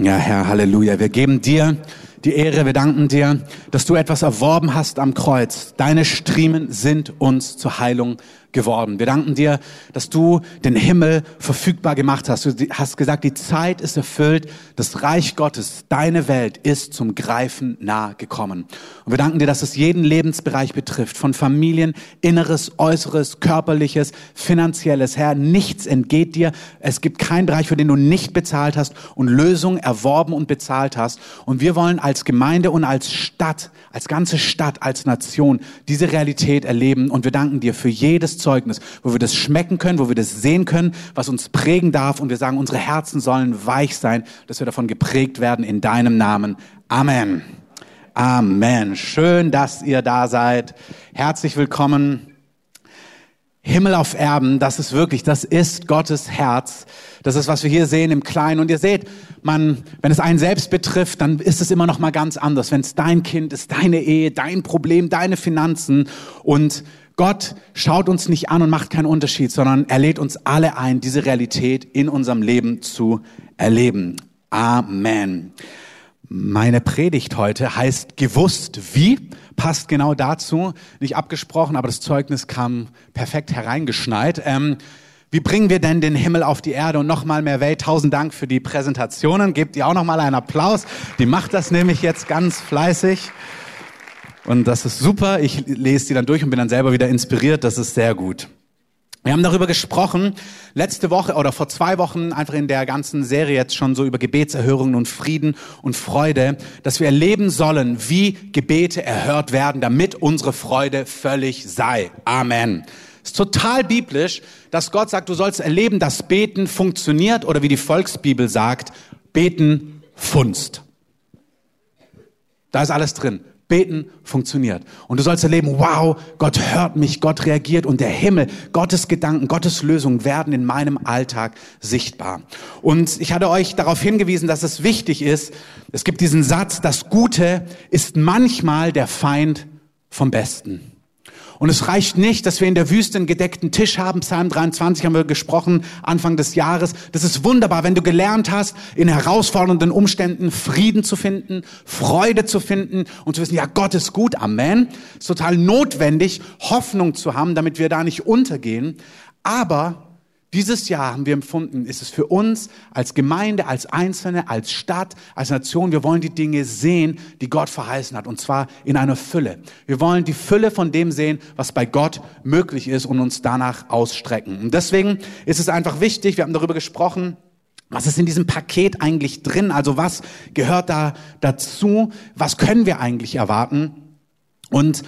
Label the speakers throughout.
Speaker 1: Ja, Herr, Halleluja. Wir geben dir die Ehre, wir danken dir, dass du etwas erworben hast am Kreuz. Deine Striemen sind uns zur Heilung geworden. Wir danken dir, dass du den Himmel verfügbar gemacht hast. Du hast gesagt, die Zeit ist erfüllt, das Reich Gottes, deine Welt ist zum Greifen nahe gekommen. Und wir danken dir, dass es jeden Lebensbereich betrifft, von Familien, Inneres, Äußeres, Körperliches, Finanzielles. Herr, nichts entgeht dir. Es gibt keinen Bereich, für den du nicht bezahlt hast und Lösungen erworben und bezahlt hast. Und wir wollen als Gemeinde und als Stadt, als ganze Stadt, als Nation diese Realität erleben. Und wir danken dir für jedes Zeugnis, wo wir das schmecken können, wo wir das sehen können, was uns prägen darf. Und wir sagen, unsere Herzen sollen weich sein, dass wir davon geprägt werden in deinem Namen. Amen. Amen. Schön, dass ihr da seid. Herzlich willkommen. Himmel auf Erden, das ist wirklich, das ist Gottes Herz. Das ist, was wir hier sehen im Kleinen. Und ihr seht, man, wenn es einen selbst betrifft, dann ist es immer noch mal ganz anders. Wenn es dein Kind ist, deine Ehe, dein Problem, deine Finanzen und Gott schaut uns nicht an und macht keinen Unterschied, sondern er lädt uns alle ein, diese Realität in unserem Leben zu erleben. Amen. Meine Predigt heute heißt gewusst wie, passt genau dazu, nicht abgesprochen, aber das Zeugnis kam perfekt hereingeschneit. Ähm, wie bringen wir denn den Himmel auf die Erde und nochmal mehr Welt? Tausend Dank für die Präsentationen. Gebt ihr auch nochmal einen Applaus. Die macht das nämlich jetzt ganz fleißig. Und das ist super. Ich lese die dann durch und bin dann selber wieder inspiriert. Das ist sehr gut. Wir haben darüber gesprochen, letzte Woche oder vor zwei Wochen, einfach in der ganzen Serie jetzt schon so über Gebetserhörungen und Frieden und Freude, dass wir erleben sollen, wie Gebete erhört werden, damit unsere Freude völlig sei. Amen. Ist total biblisch, dass Gott sagt, du sollst erleben, dass Beten funktioniert oder wie die Volksbibel sagt, Beten funzt. Da ist alles drin. Beten funktioniert. Und du sollst erleben, wow, Gott hört mich, Gott reagiert und der Himmel, Gottes Gedanken, Gottes Lösungen werden in meinem Alltag sichtbar. Und ich hatte euch darauf hingewiesen, dass es wichtig ist, es gibt diesen Satz, das Gute ist manchmal der Feind vom Besten. Und es reicht nicht, dass wir in der Wüste einen gedeckten Tisch haben. Psalm 23 haben wir gesprochen, Anfang des Jahres. Das ist wunderbar, wenn du gelernt hast, in herausfordernden Umständen Frieden zu finden, Freude zu finden und zu wissen, ja, Gott ist gut, Amen. Es ist total notwendig, Hoffnung zu haben, damit wir da nicht untergehen. Aber dieses Jahr haben wir empfunden, ist es für uns als Gemeinde, als Einzelne, als Stadt, als Nation, wir wollen die Dinge sehen, die Gott verheißen hat, und zwar in einer Fülle. Wir wollen die Fülle von dem sehen, was bei Gott möglich ist und uns danach ausstrecken. Und deswegen ist es einfach wichtig, wir haben darüber gesprochen, was ist in diesem Paket eigentlich drin? Also was gehört da dazu? Was können wir eigentlich erwarten? Und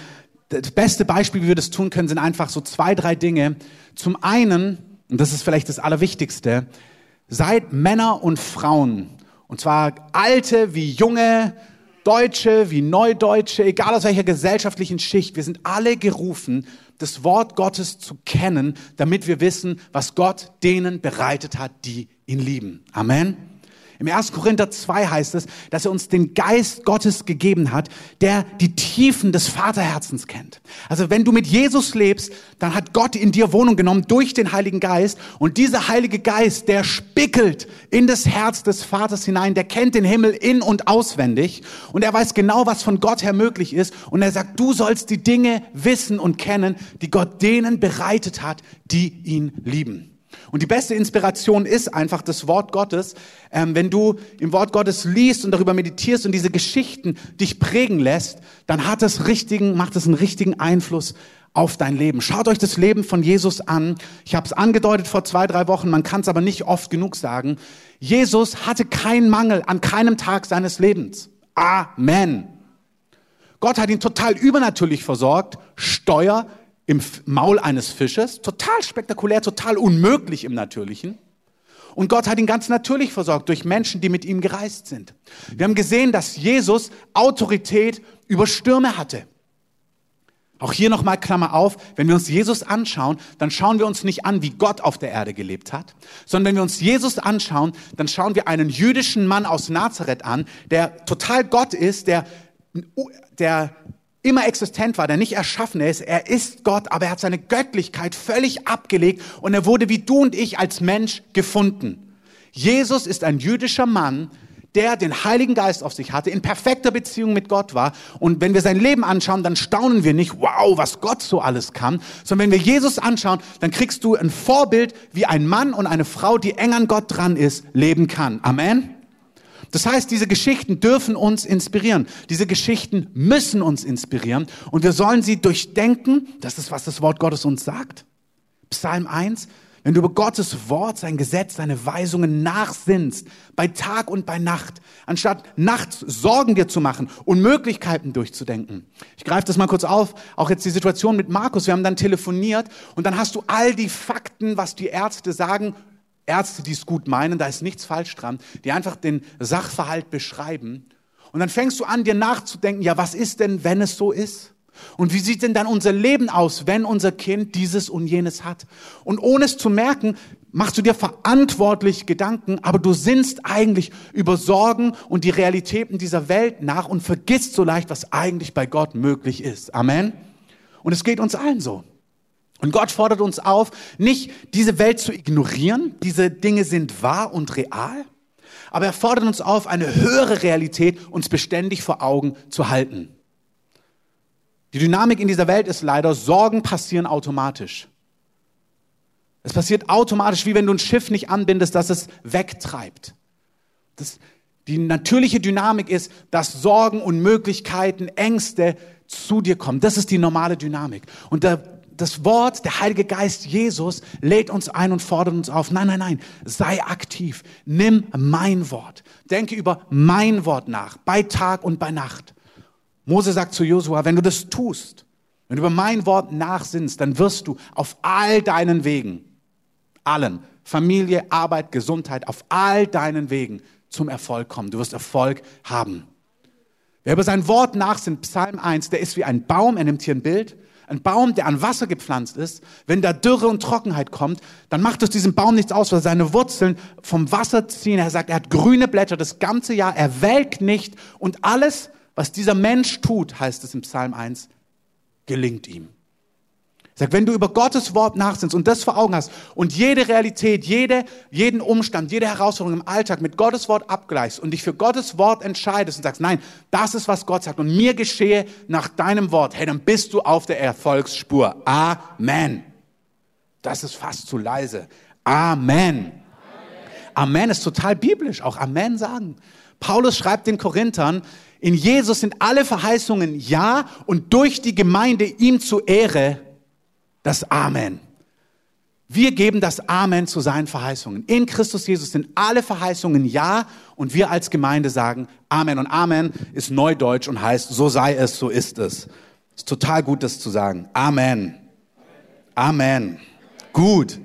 Speaker 1: das beste Beispiel, wie wir das tun können, sind einfach so zwei, drei Dinge. Zum einen, und das ist vielleicht das Allerwichtigste, seid Männer und Frauen, und zwar alte wie junge, Deutsche wie Neudeutsche, egal aus welcher gesellschaftlichen Schicht, wir sind alle gerufen, das Wort Gottes zu kennen, damit wir wissen, was Gott denen bereitet hat, die ihn lieben. Amen. Im 1. Korinther 2 heißt es, dass er uns den Geist Gottes gegeben hat, der die Tiefen des Vaterherzens kennt. Also wenn du mit Jesus lebst, dann hat Gott in dir Wohnung genommen durch den Heiligen Geist und dieser Heilige Geist, der spickelt in das Herz des Vaters hinein, der kennt den Himmel in und auswendig und er weiß genau, was von Gott her möglich ist und er sagt, du sollst die Dinge wissen und kennen, die Gott denen bereitet hat, die ihn lieben. Und die beste Inspiration ist einfach das Wort Gottes. Ähm, wenn du im Wort Gottes liest und darüber meditierst und diese Geschichten dich prägen lässt, dann hat es richtigen, macht es einen richtigen Einfluss auf dein Leben. Schaut euch das Leben von Jesus an. Ich habe es angedeutet vor zwei, drei Wochen, man kann es aber nicht oft genug sagen. Jesus hatte keinen Mangel an keinem Tag seines Lebens. Amen. Gott hat ihn total übernatürlich versorgt. Steuer, im Maul eines Fisches. Total spektakulär, total unmöglich im Natürlichen. Und Gott hat ihn ganz natürlich versorgt durch Menschen, die mit ihm gereist sind. Wir haben gesehen, dass Jesus Autorität über Stürme hatte. Auch hier nochmal Klammer auf, wenn wir uns Jesus anschauen, dann schauen wir uns nicht an, wie Gott auf der Erde gelebt hat, sondern wenn wir uns Jesus anschauen, dann schauen wir einen jüdischen Mann aus Nazareth an, der total Gott ist, der, der immer existent war, der nicht erschaffen ist. Er ist Gott, aber er hat seine Göttlichkeit völlig abgelegt und er wurde wie du und ich als Mensch gefunden. Jesus ist ein jüdischer Mann, der den Heiligen Geist auf sich hatte, in perfekter Beziehung mit Gott war. Und wenn wir sein Leben anschauen, dann staunen wir nicht, wow, was Gott so alles kann, sondern wenn wir Jesus anschauen, dann kriegst du ein Vorbild, wie ein Mann und eine Frau, die eng an Gott dran ist, leben kann. Amen. Das heißt, diese Geschichten dürfen uns inspirieren. Diese Geschichten müssen uns inspirieren. Und wir sollen sie durchdenken. Das ist, was das Wort Gottes uns sagt. Psalm 1. Wenn du über Gottes Wort, sein Gesetz, seine Weisungen nachsinnst, bei Tag und bei Nacht, anstatt nachts Sorgen dir zu machen und Möglichkeiten durchzudenken. Ich greife das mal kurz auf, auch jetzt die Situation mit Markus. Wir haben dann telefoniert und dann hast du all die Fakten, was die Ärzte sagen, Ärzte, die es gut meinen, da ist nichts falsch dran, die einfach den Sachverhalt beschreiben. Und dann fängst du an, dir nachzudenken, ja, was ist denn, wenn es so ist? Und wie sieht denn dann unser Leben aus, wenn unser Kind dieses und jenes hat? Und ohne es zu merken, machst du dir verantwortlich Gedanken, aber du sinnst eigentlich über Sorgen und die Realitäten dieser Welt nach und vergisst so leicht, was eigentlich bei Gott möglich ist. Amen. Und es geht uns allen so. Und Gott fordert uns auf, nicht diese Welt zu ignorieren. Diese Dinge sind wahr und real. Aber er fordert uns auf, eine höhere Realität uns beständig vor Augen zu halten. Die Dynamik in dieser Welt ist leider, Sorgen passieren automatisch. Es passiert automatisch, wie wenn du ein Schiff nicht anbindest, dass es wegtreibt. Das, die natürliche Dynamik ist, dass Sorgen, Unmöglichkeiten, Ängste zu dir kommen. Das ist die normale Dynamik. Und der das Wort, der Heilige Geist Jesus lädt uns ein und fordert uns auf. Nein, nein, nein, sei aktiv. Nimm mein Wort. Denke über mein Wort nach, bei Tag und bei Nacht. Mose sagt zu Josua, wenn du das tust, wenn du über mein Wort nachsinnst, dann wirst du auf all deinen Wegen, allen, Familie, Arbeit, Gesundheit, auf all deinen Wegen zum Erfolg kommen. Du wirst Erfolg haben. Wer über sein Wort nachsinnt, Psalm 1, der ist wie ein Baum, er nimmt hier ein Bild, ein Baum, der an Wasser gepflanzt ist, wenn da Dürre und Trockenheit kommt, dann macht es diesem Baum nichts aus, weil seine Wurzeln vom Wasser ziehen. Er sagt, er hat grüne Blätter das ganze Jahr, er welkt nicht und alles, was dieser Mensch tut, heißt es im Psalm 1, gelingt ihm. Sag, wenn du über Gottes Wort nachsinnst und das vor Augen hast und jede Realität, jede, jeden Umstand, jede Herausforderung im Alltag mit Gottes Wort abgleichst und dich für Gottes Wort entscheidest und sagst, nein, das ist, was Gott sagt und mir geschehe nach deinem Wort, hey, dann bist du auf der Erfolgsspur. Amen. Das ist fast zu leise. Amen. Amen ist total biblisch, auch Amen sagen. Paulus schreibt den Korinthern, in Jesus sind alle Verheißungen ja und durch die Gemeinde ihm zu Ehre das Amen. Wir geben das Amen zu seinen Verheißungen. In Christus Jesus sind alle Verheißungen Ja und wir als Gemeinde sagen Amen. Und Amen ist Neudeutsch und heißt, so sei es, so ist es. Ist total gut, das zu sagen. Amen. Amen. Gut.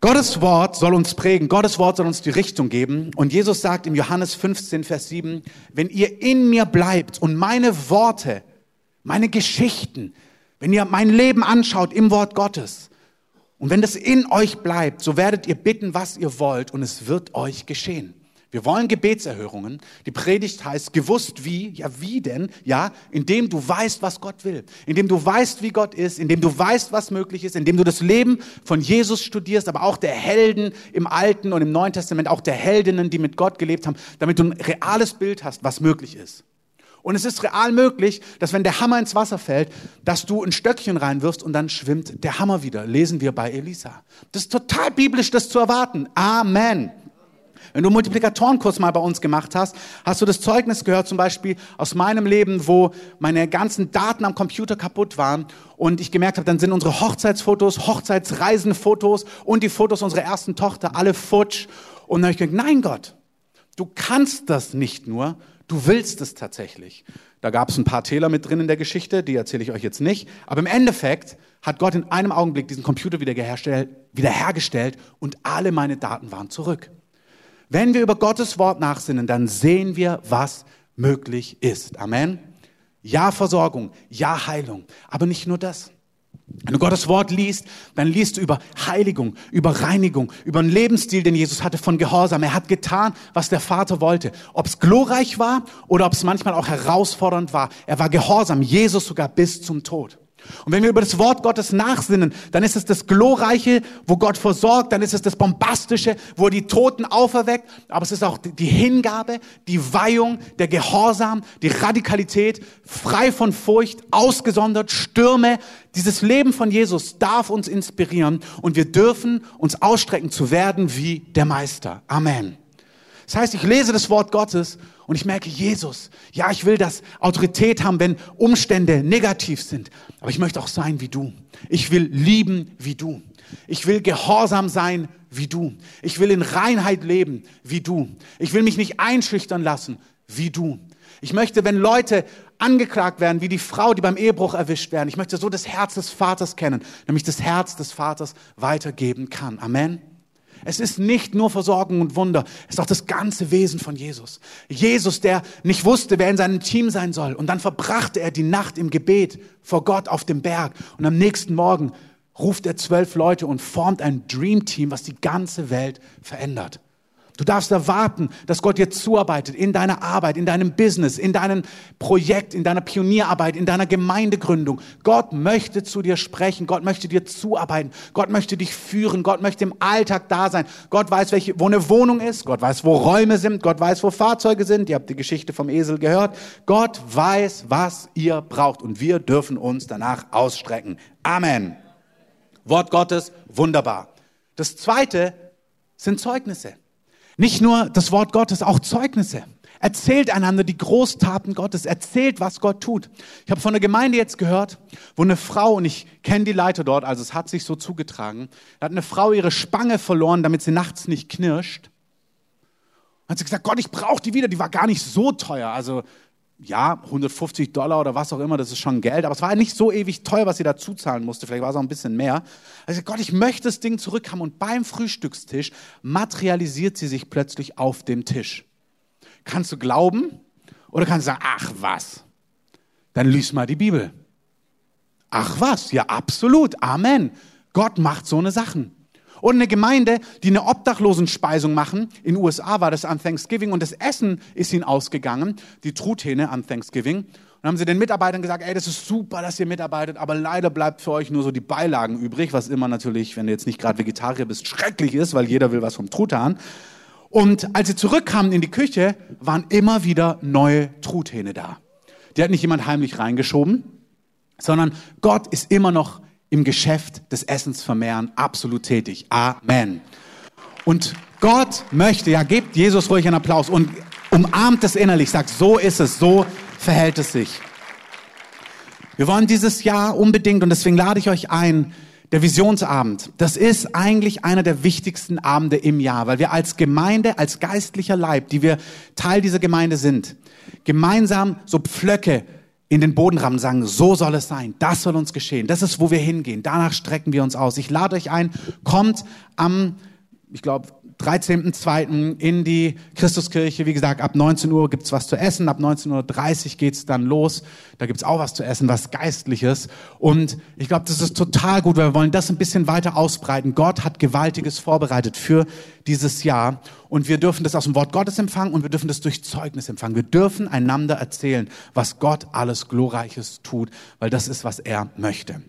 Speaker 1: Gottes Wort soll uns prägen, Gottes Wort soll uns die Richtung geben. Und Jesus sagt im Johannes 15, Vers 7, wenn ihr in mir bleibt und meine Worte, meine Geschichten, wenn ihr mein Leben anschaut im Wort Gottes und wenn das in euch bleibt, so werdet ihr bitten, was ihr wollt und es wird euch geschehen. Wir wollen Gebetserhörungen. Die Predigt heißt gewusst wie. Ja, wie denn? Ja, indem du weißt, was Gott will. Indem du weißt, wie Gott ist. Indem du weißt, was möglich ist. Indem du das Leben von Jesus studierst, aber auch der Helden im Alten und im Neuen Testament, auch der Heldinnen, die mit Gott gelebt haben, damit du ein reales Bild hast, was möglich ist. Und es ist real möglich, dass wenn der Hammer ins Wasser fällt, dass du ein Stöckchen reinwirfst und dann schwimmt der Hammer wieder. Lesen wir bei Elisa. Das ist total biblisch, das zu erwarten. Amen. Wenn du Multiplikatorenkurs mal bei uns gemacht hast, hast du das Zeugnis gehört, zum Beispiel aus meinem Leben, wo meine ganzen Daten am Computer kaputt waren und ich gemerkt habe, dann sind unsere Hochzeitsfotos, Hochzeitsreisenfotos und die Fotos unserer ersten Tochter alle futsch. Und dann habe ich gedacht, nein Gott, du kannst das nicht nur, Du willst es tatsächlich. Da gab es ein paar Täler mit drin in der Geschichte, die erzähle ich euch jetzt nicht. Aber im Endeffekt hat Gott in einem Augenblick diesen Computer wiederhergestellt und alle meine Daten waren zurück. Wenn wir über Gottes Wort nachsinnen, dann sehen wir, was möglich ist. Amen. Ja Versorgung, ja Heilung. Aber nicht nur das. Wenn du Gottes Wort liest, dann liest du über Heiligung, über Reinigung, über einen Lebensstil, den Jesus hatte von Gehorsam. Er hat getan, was der Vater wollte. Ob es glorreich war oder ob es manchmal auch herausfordernd war. Er war gehorsam, Jesus sogar bis zum Tod. Und wenn wir über das Wort Gottes nachsinnen, dann ist es das Glorreiche, wo Gott versorgt, dann ist es das Bombastische, wo er die Toten auferweckt, aber es ist auch die Hingabe, die Weihung, der Gehorsam, die Radikalität, frei von Furcht, ausgesondert, Stürme. Dieses Leben von Jesus darf uns inspirieren und wir dürfen uns ausstrecken zu werden wie der Meister. Amen. Das heißt, ich lese das Wort Gottes und ich merke, Jesus, ja, ich will das Autorität haben, wenn Umstände negativ sind. Aber ich möchte auch sein wie du. Ich will lieben wie du. Ich will gehorsam sein wie du. Ich will in Reinheit leben wie du. Ich will mich nicht einschüchtern lassen wie du. Ich möchte, wenn Leute angeklagt werden, wie die Frau, die beim Ehebruch erwischt werden, ich möchte so das Herz des Vaters kennen, nämlich das Herz des Vaters weitergeben kann. Amen. Es ist nicht nur Versorgung und Wunder, es ist auch das ganze Wesen von Jesus. Jesus, der nicht wusste, wer in seinem Team sein soll. Und dann verbrachte er die Nacht im Gebet vor Gott auf dem Berg. Und am nächsten Morgen ruft er zwölf Leute und formt ein Dream Team, was die ganze Welt verändert. Du darfst erwarten, dass Gott dir zuarbeitet in deiner Arbeit, in deinem Business, in deinem Projekt, in deiner Pionierarbeit, in deiner Gemeindegründung. Gott möchte zu dir sprechen. Gott möchte dir zuarbeiten. Gott möchte dich führen. Gott möchte im Alltag da sein. Gott weiß, welche, wo eine Wohnung ist. Gott weiß, wo Räume sind. Gott weiß, wo Fahrzeuge sind. Ihr habt die Geschichte vom Esel gehört. Gott weiß, was ihr braucht. Und wir dürfen uns danach ausstrecken. Amen. Wort Gottes, wunderbar. Das zweite sind Zeugnisse. Nicht nur das Wort Gottes, auch Zeugnisse. Erzählt einander die Großtaten Gottes, erzählt, was Gott tut. Ich habe von der Gemeinde jetzt gehört, wo eine Frau, und ich kenne die Leiter dort, also es hat sich so zugetragen, da hat eine Frau ihre Spange verloren, damit sie nachts nicht knirscht. Dann hat sie gesagt, Gott, ich brauche die wieder, die war gar nicht so teuer. Also ja, 150 Dollar oder was auch immer, das ist schon Geld, aber es war nicht so ewig teuer, was sie dazu zahlen musste. Vielleicht war es auch ein bisschen mehr. Also Gott, ich möchte das Ding zurückhaben. Und beim Frühstückstisch materialisiert sie sich plötzlich auf dem Tisch. Kannst du glauben oder kannst du sagen, ach was? Dann lies mal die Bibel. Ach was? Ja, absolut. Amen. Gott macht so eine Sachen. Und eine Gemeinde, die eine Obdachlosenspeisung machen. In den USA war das an Thanksgiving und das Essen ist ihnen ausgegangen, die Truthähne an Thanksgiving. Und haben sie den Mitarbeitern gesagt, ey, das ist super, dass ihr mitarbeitet, aber leider bleibt für euch nur so die Beilagen übrig, was immer natürlich, wenn du jetzt nicht gerade Vegetarier bist, schrecklich ist, weil jeder will was vom Truthahn. Und als sie zurückkamen in die Küche, waren immer wieder neue Truthähne da. Die hat nicht jemand heimlich reingeschoben, sondern Gott ist immer noch im Geschäft des Essens vermehren absolut tätig. Amen. Und Gott möchte, ja, gebt Jesus ruhig einen Applaus und umarmt es innerlich, sagt, so ist es, so verhält es sich. Wir wollen dieses Jahr unbedingt, und deswegen lade ich euch ein, der Visionsabend, das ist eigentlich einer der wichtigsten Abende im Jahr, weil wir als Gemeinde, als geistlicher Leib, die wir Teil dieser Gemeinde sind, gemeinsam so Pflöcke in den Boden rammen, sagen, so soll es sein, das soll uns geschehen, das ist, wo wir hingehen, danach strecken wir uns aus. Ich lade euch ein, kommt am, ich glaube, 13.02. in die Christuskirche. Wie gesagt, ab 19 Uhr gibt's was zu essen, ab 19.30 Uhr geht's dann los. Da gibt's auch was zu essen, was Geistliches. Und ich glaube, das ist total gut, weil wir wollen das ein bisschen weiter ausbreiten. Gott hat Gewaltiges vorbereitet für dieses Jahr. Und wir dürfen das aus dem Wort Gottes empfangen und wir dürfen das durch Zeugnis empfangen. Wir dürfen einander erzählen, was Gott alles Glorreiches tut, weil das ist, was er möchte.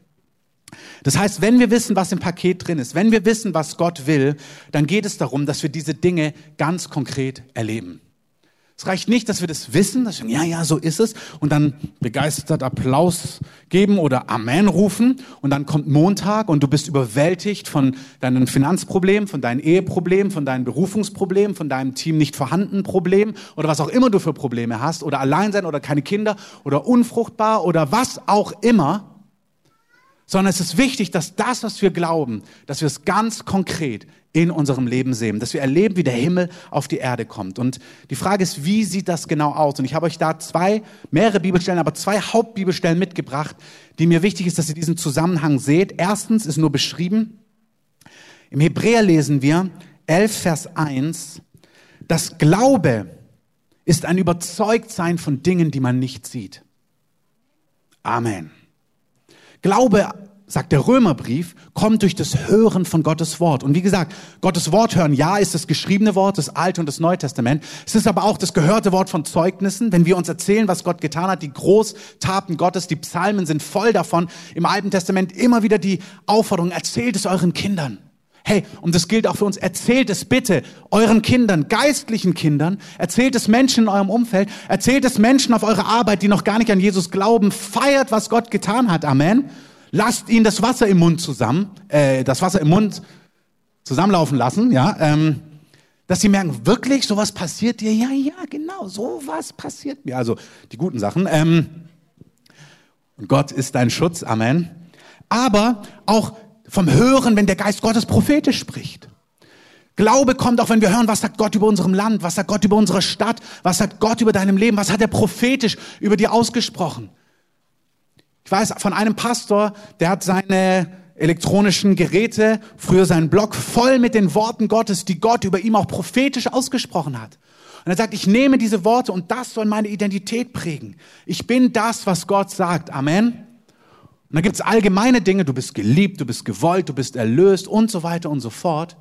Speaker 1: Das heißt, wenn wir wissen, was im Paket drin ist, wenn wir wissen, was Gott will, dann geht es darum, dass wir diese Dinge ganz konkret erleben. Es reicht nicht, dass wir das wissen, dass wir, ja, ja, so ist es, und dann begeistert Applaus geben oder Amen rufen, und dann kommt Montag und du bist überwältigt von deinen Finanzproblemen, von deinen Eheproblemen, von deinen Berufungsproblemen, von deinem Team nicht vorhandenen Problemen oder was auch immer du für Probleme hast, oder allein sein oder keine Kinder oder unfruchtbar oder was auch immer sondern es ist wichtig, dass das, was wir glauben, dass wir es ganz konkret in unserem Leben sehen, dass wir erleben, wie der Himmel auf die Erde kommt. Und die Frage ist, wie sieht das genau aus? Und ich habe euch da zwei, mehrere Bibelstellen, aber zwei Hauptbibelstellen mitgebracht, die mir wichtig ist, dass ihr diesen Zusammenhang seht. Erstens ist nur beschrieben, im Hebräer lesen wir 11 Vers 1, das Glaube ist ein Überzeugtsein von Dingen, die man nicht sieht. Amen. Glaube sagt der Römerbrief, kommt durch das Hören von Gottes Wort. Und wie gesagt, Gottes Wort hören, ja, ist das geschriebene Wort, das Alte und das Neue Testament. Es ist aber auch das gehörte Wort von Zeugnissen, wenn wir uns erzählen, was Gott getan hat. Die Großtaten Gottes, die Psalmen sind voll davon. Im Alten Testament immer wieder die Aufforderung, erzählt es euren Kindern. Hey, und das gilt auch für uns. Erzählt es bitte euren Kindern, geistlichen Kindern. Erzählt es Menschen in eurem Umfeld. Erzählt es Menschen auf eurer Arbeit, die noch gar nicht an Jesus glauben. Feiert, was Gott getan hat. Amen. Lasst ihn das Wasser im Mund zusammen, äh, das Wasser im Mund zusammenlaufen lassen, ja. Ähm, dass sie merken, wirklich, sowas passiert dir? Ja, ja, genau, sowas passiert mir. Also die guten Sachen. Ähm, Gott ist dein Schutz. Amen. Aber auch vom Hören, wenn der Geist Gottes prophetisch spricht. Glaube kommt auch, wenn wir hören, was sagt Gott über unserem Land, was sagt Gott über unsere Stadt, was sagt Gott über deinem Leben, was hat er prophetisch über dir ausgesprochen. Ich weiß von einem Pastor, der hat seine elektronischen Geräte, früher seinen Blog, voll mit den Worten Gottes, die Gott über ihm auch prophetisch ausgesprochen hat. Und er sagt, ich nehme diese Worte und das soll meine Identität prägen. Ich bin das, was Gott sagt. Amen. Und dann gibt es allgemeine Dinge, du bist geliebt, du bist gewollt, du bist erlöst und so weiter und so fort.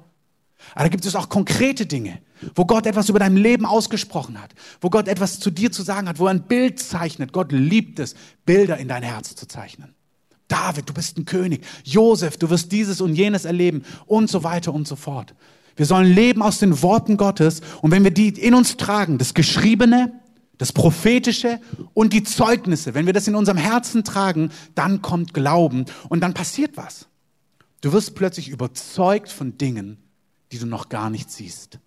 Speaker 1: Aber da gibt es auch konkrete Dinge, wo Gott etwas über dein Leben ausgesprochen hat, wo Gott etwas zu dir zu sagen hat, wo er ein Bild zeichnet. Gott liebt es, Bilder in dein Herz zu zeichnen. David, du bist ein König. Josef, du wirst dieses und jenes erleben und so weiter und so fort. Wir sollen leben aus den Worten Gottes und wenn wir die in uns tragen, das Geschriebene, das Prophetische und die Zeugnisse, wenn wir das in unserem Herzen tragen, dann kommt Glauben und dann passiert was. Du wirst plötzlich überzeugt von Dingen, die du noch gar nicht siehst.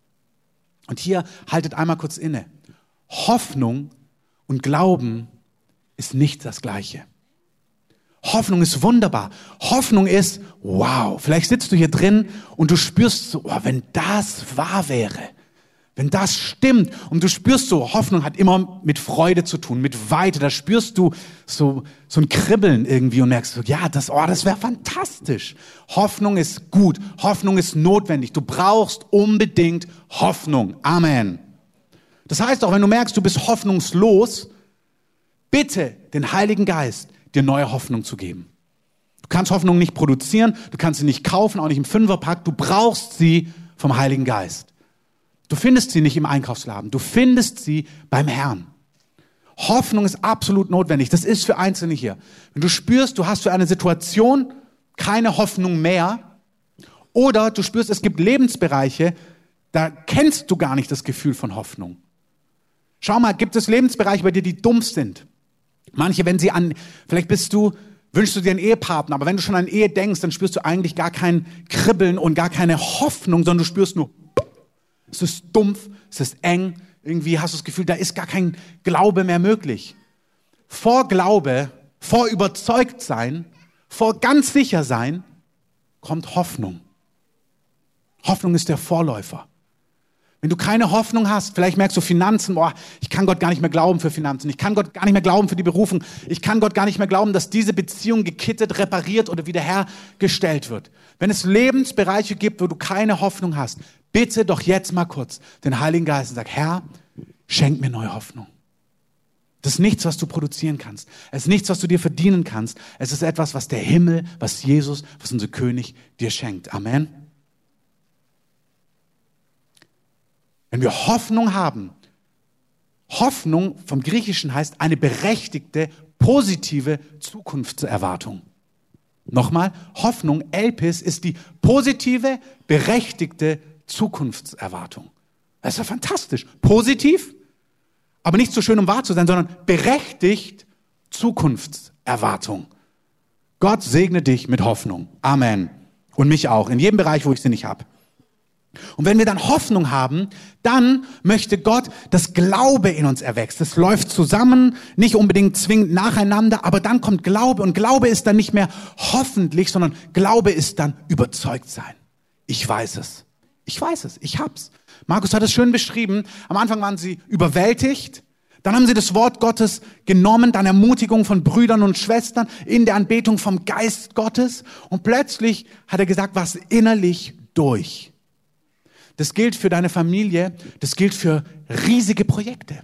Speaker 1: Und hier haltet einmal kurz inne. Hoffnung und Glauben ist nicht das Gleiche. Hoffnung ist wunderbar. Hoffnung ist, wow, vielleicht sitzt du hier drin und du spürst so, oh, wenn das wahr wäre, wenn das stimmt und du spürst so, Hoffnung hat immer mit Freude zu tun, mit Weite, da spürst du so, so ein Kribbeln irgendwie und merkst so, ja, das, oh, das wäre fantastisch. Hoffnung ist gut, Hoffnung ist notwendig. Du brauchst unbedingt Hoffnung. Amen. Das heißt auch, wenn du merkst, du bist hoffnungslos, bitte den Heiligen Geist, dir neue Hoffnung zu geben. Du kannst Hoffnung nicht produzieren, du kannst sie nicht kaufen, auch nicht im Fünferpack, du brauchst sie vom Heiligen Geist. Du findest sie nicht im Einkaufsladen, du findest sie beim Herrn. Hoffnung ist absolut notwendig. Das ist für Einzelne hier. Wenn du spürst, du hast für eine Situation keine Hoffnung mehr, oder du spürst, es gibt Lebensbereiche, da kennst du gar nicht das Gefühl von Hoffnung. Schau mal, gibt es Lebensbereiche bei dir, die dumm sind? Manche, wenn sie an, vielleicht bist du, wünschst du dir einen Ehepartner, aber wenn du schon an Ehe denkst, dann spürst du eigentlich gar kein Kribbeln und gar keine Hoffnung, sondern du spürst nur, es ist dumpf, es ist eng, irgendwie hast du das Gefühl, da ist gar kein Glaube mehr möglich. Vor Glaube, vor überzeugt sein, vor ganz sicher sein, kommt Hoffnung. Hoffnung ist der Vorläufer. Wenn du keine Hoffnung hast, vielleicht merkst du Finanzen, boah, ich kann Gott gar nicht mehr glauben für Finanzen, ich kann Gott gar nicht mehr glauben für die Berufung, ich kann Gott gar nicht mehr glauben, dass diese Beziehung gekittet, repariert oder wiederhergestellt wird. Wenn es Lebensbereiche gibt, wo du keine Hoffnung hast, bitte doch jetzt mal kurz den Heiligen Geist und sag, Herr, schenk mir neue Hoffnung. Das ist nichts, was du produzieren kannst. Es ist nichts, was du dir verdienen kannst. Es ist etwas, was der Himmel, was Jesus, was unser König dir schenkt. Amen. Wenn wir Hoffnung haben, Hoffnung vom Griechischen heißt eine berechtigte, positive Zukunftserwartung. Nochmal, Hoffnung, Elpis, ist die positive, berechtigte Zukunftserwartung. Das ist ja fantastisch. Positiv, aber nicht so schön, um wahr zu sein, sondern berechtigt Zukunftserwartung. Gott segne dich mit Hoffnung. Amen. Und mich auch, in jedem Bereich, wo ich sie nicht habe. Und wenn wir dann Hoffnung haben, dann möchte Gott, dass Glaube in uns erwächst. Das läuft zusammen, nicht unbedingt zwingend nacheinander, aber dann kommt Glaube und Glaube ist dann nicht mehr hoffentlich, sondern Glaube ist dann überzeugt sein. Ich weiß es. Ich weiß es. Ich hab's. Markus hat es schön beschrieben. Am Anfang waren sie überwältigt. Dann haben sie das Wort Gottes genommen, dann Ermutigung von Brüdern und Schwestern in der Anbetung vom Geist Gottes. Und plötzlich hat er gesagt, was innerlich durch. Das gilt für deine Familie, das gilt für riesige Projekte.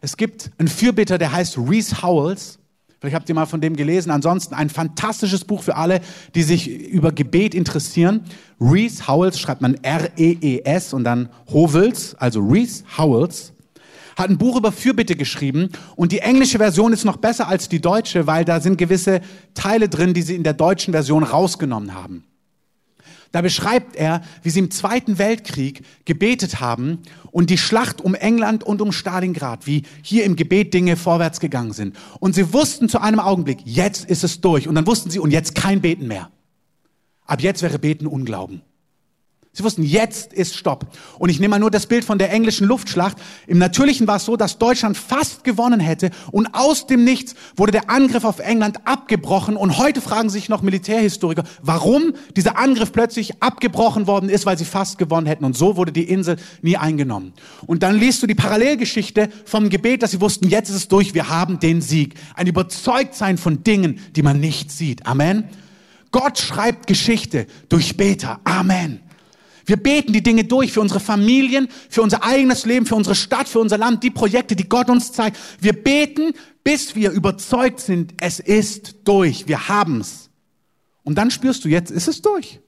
Speaker 1: Es gibt einen Fürbitter, der heißt Reese Howells. Vielleicht habt ihr mal von dem gelesen. Ansonsten ein fantastisches Buch für alle, die sich über Gebet interessieren. Reese Howells schreibt man R-E-E-S und dann Hovels, also Reese Howells hat ein Buch über Fürbitte geschrieben und die englische Version ist noch besser als die deutsche, weil da sind gewisse Teile drin, die sie in der deutschen Version rausgenommen haben. Da beschreibt er, wie sie im Zweiten Weltkrieg gebetet haben und die Schlacht um England und um Stalingrad, wie hier im Gebet Dinge vorwärts gegangen sind. Und sie wussten zu einem Augenblick, jetzt ist es durch. Und dann wussten sie, und jetzt kein Beten mehr. Ab jetzt wäre Beten Unglauben. Sie wussten, jetzt ist Stopp. Und ich nehme mal nur das Bild von der englischen Luftschlacht. Im Natürlichen war es so, dass Deutschland fast gewonnen hätte und aus dem Nichts wurde der Angriff auf England abgebrochen. Und heute fragen sich noch Militärhistoriker, warum dieser Angriff plötzlich abgebrochen worden ist, weil sie fast gewonnen hätten. Und so wurde die Insel nie eingenommen. Und dann liest du die Parallelgeschichte vom Gebet, dass sie wussten, jetzt ist es durch, wir haben den Sieg. Ein Überzeugtsein von Dingen, die man nicht sieht. Amen. Gott schreibt Geschichte durch Beter. Amen. Wir beten die Dinge durch für unsere Familien, für unser eigenes Leben, für unsere Stadt, für unser Land, die Projekte, die Gott uns zeigt. Wir beten, bis wir überzeugt sind, es ist durch, wir haben's. Und dann spürst du, jetzt ist es durch.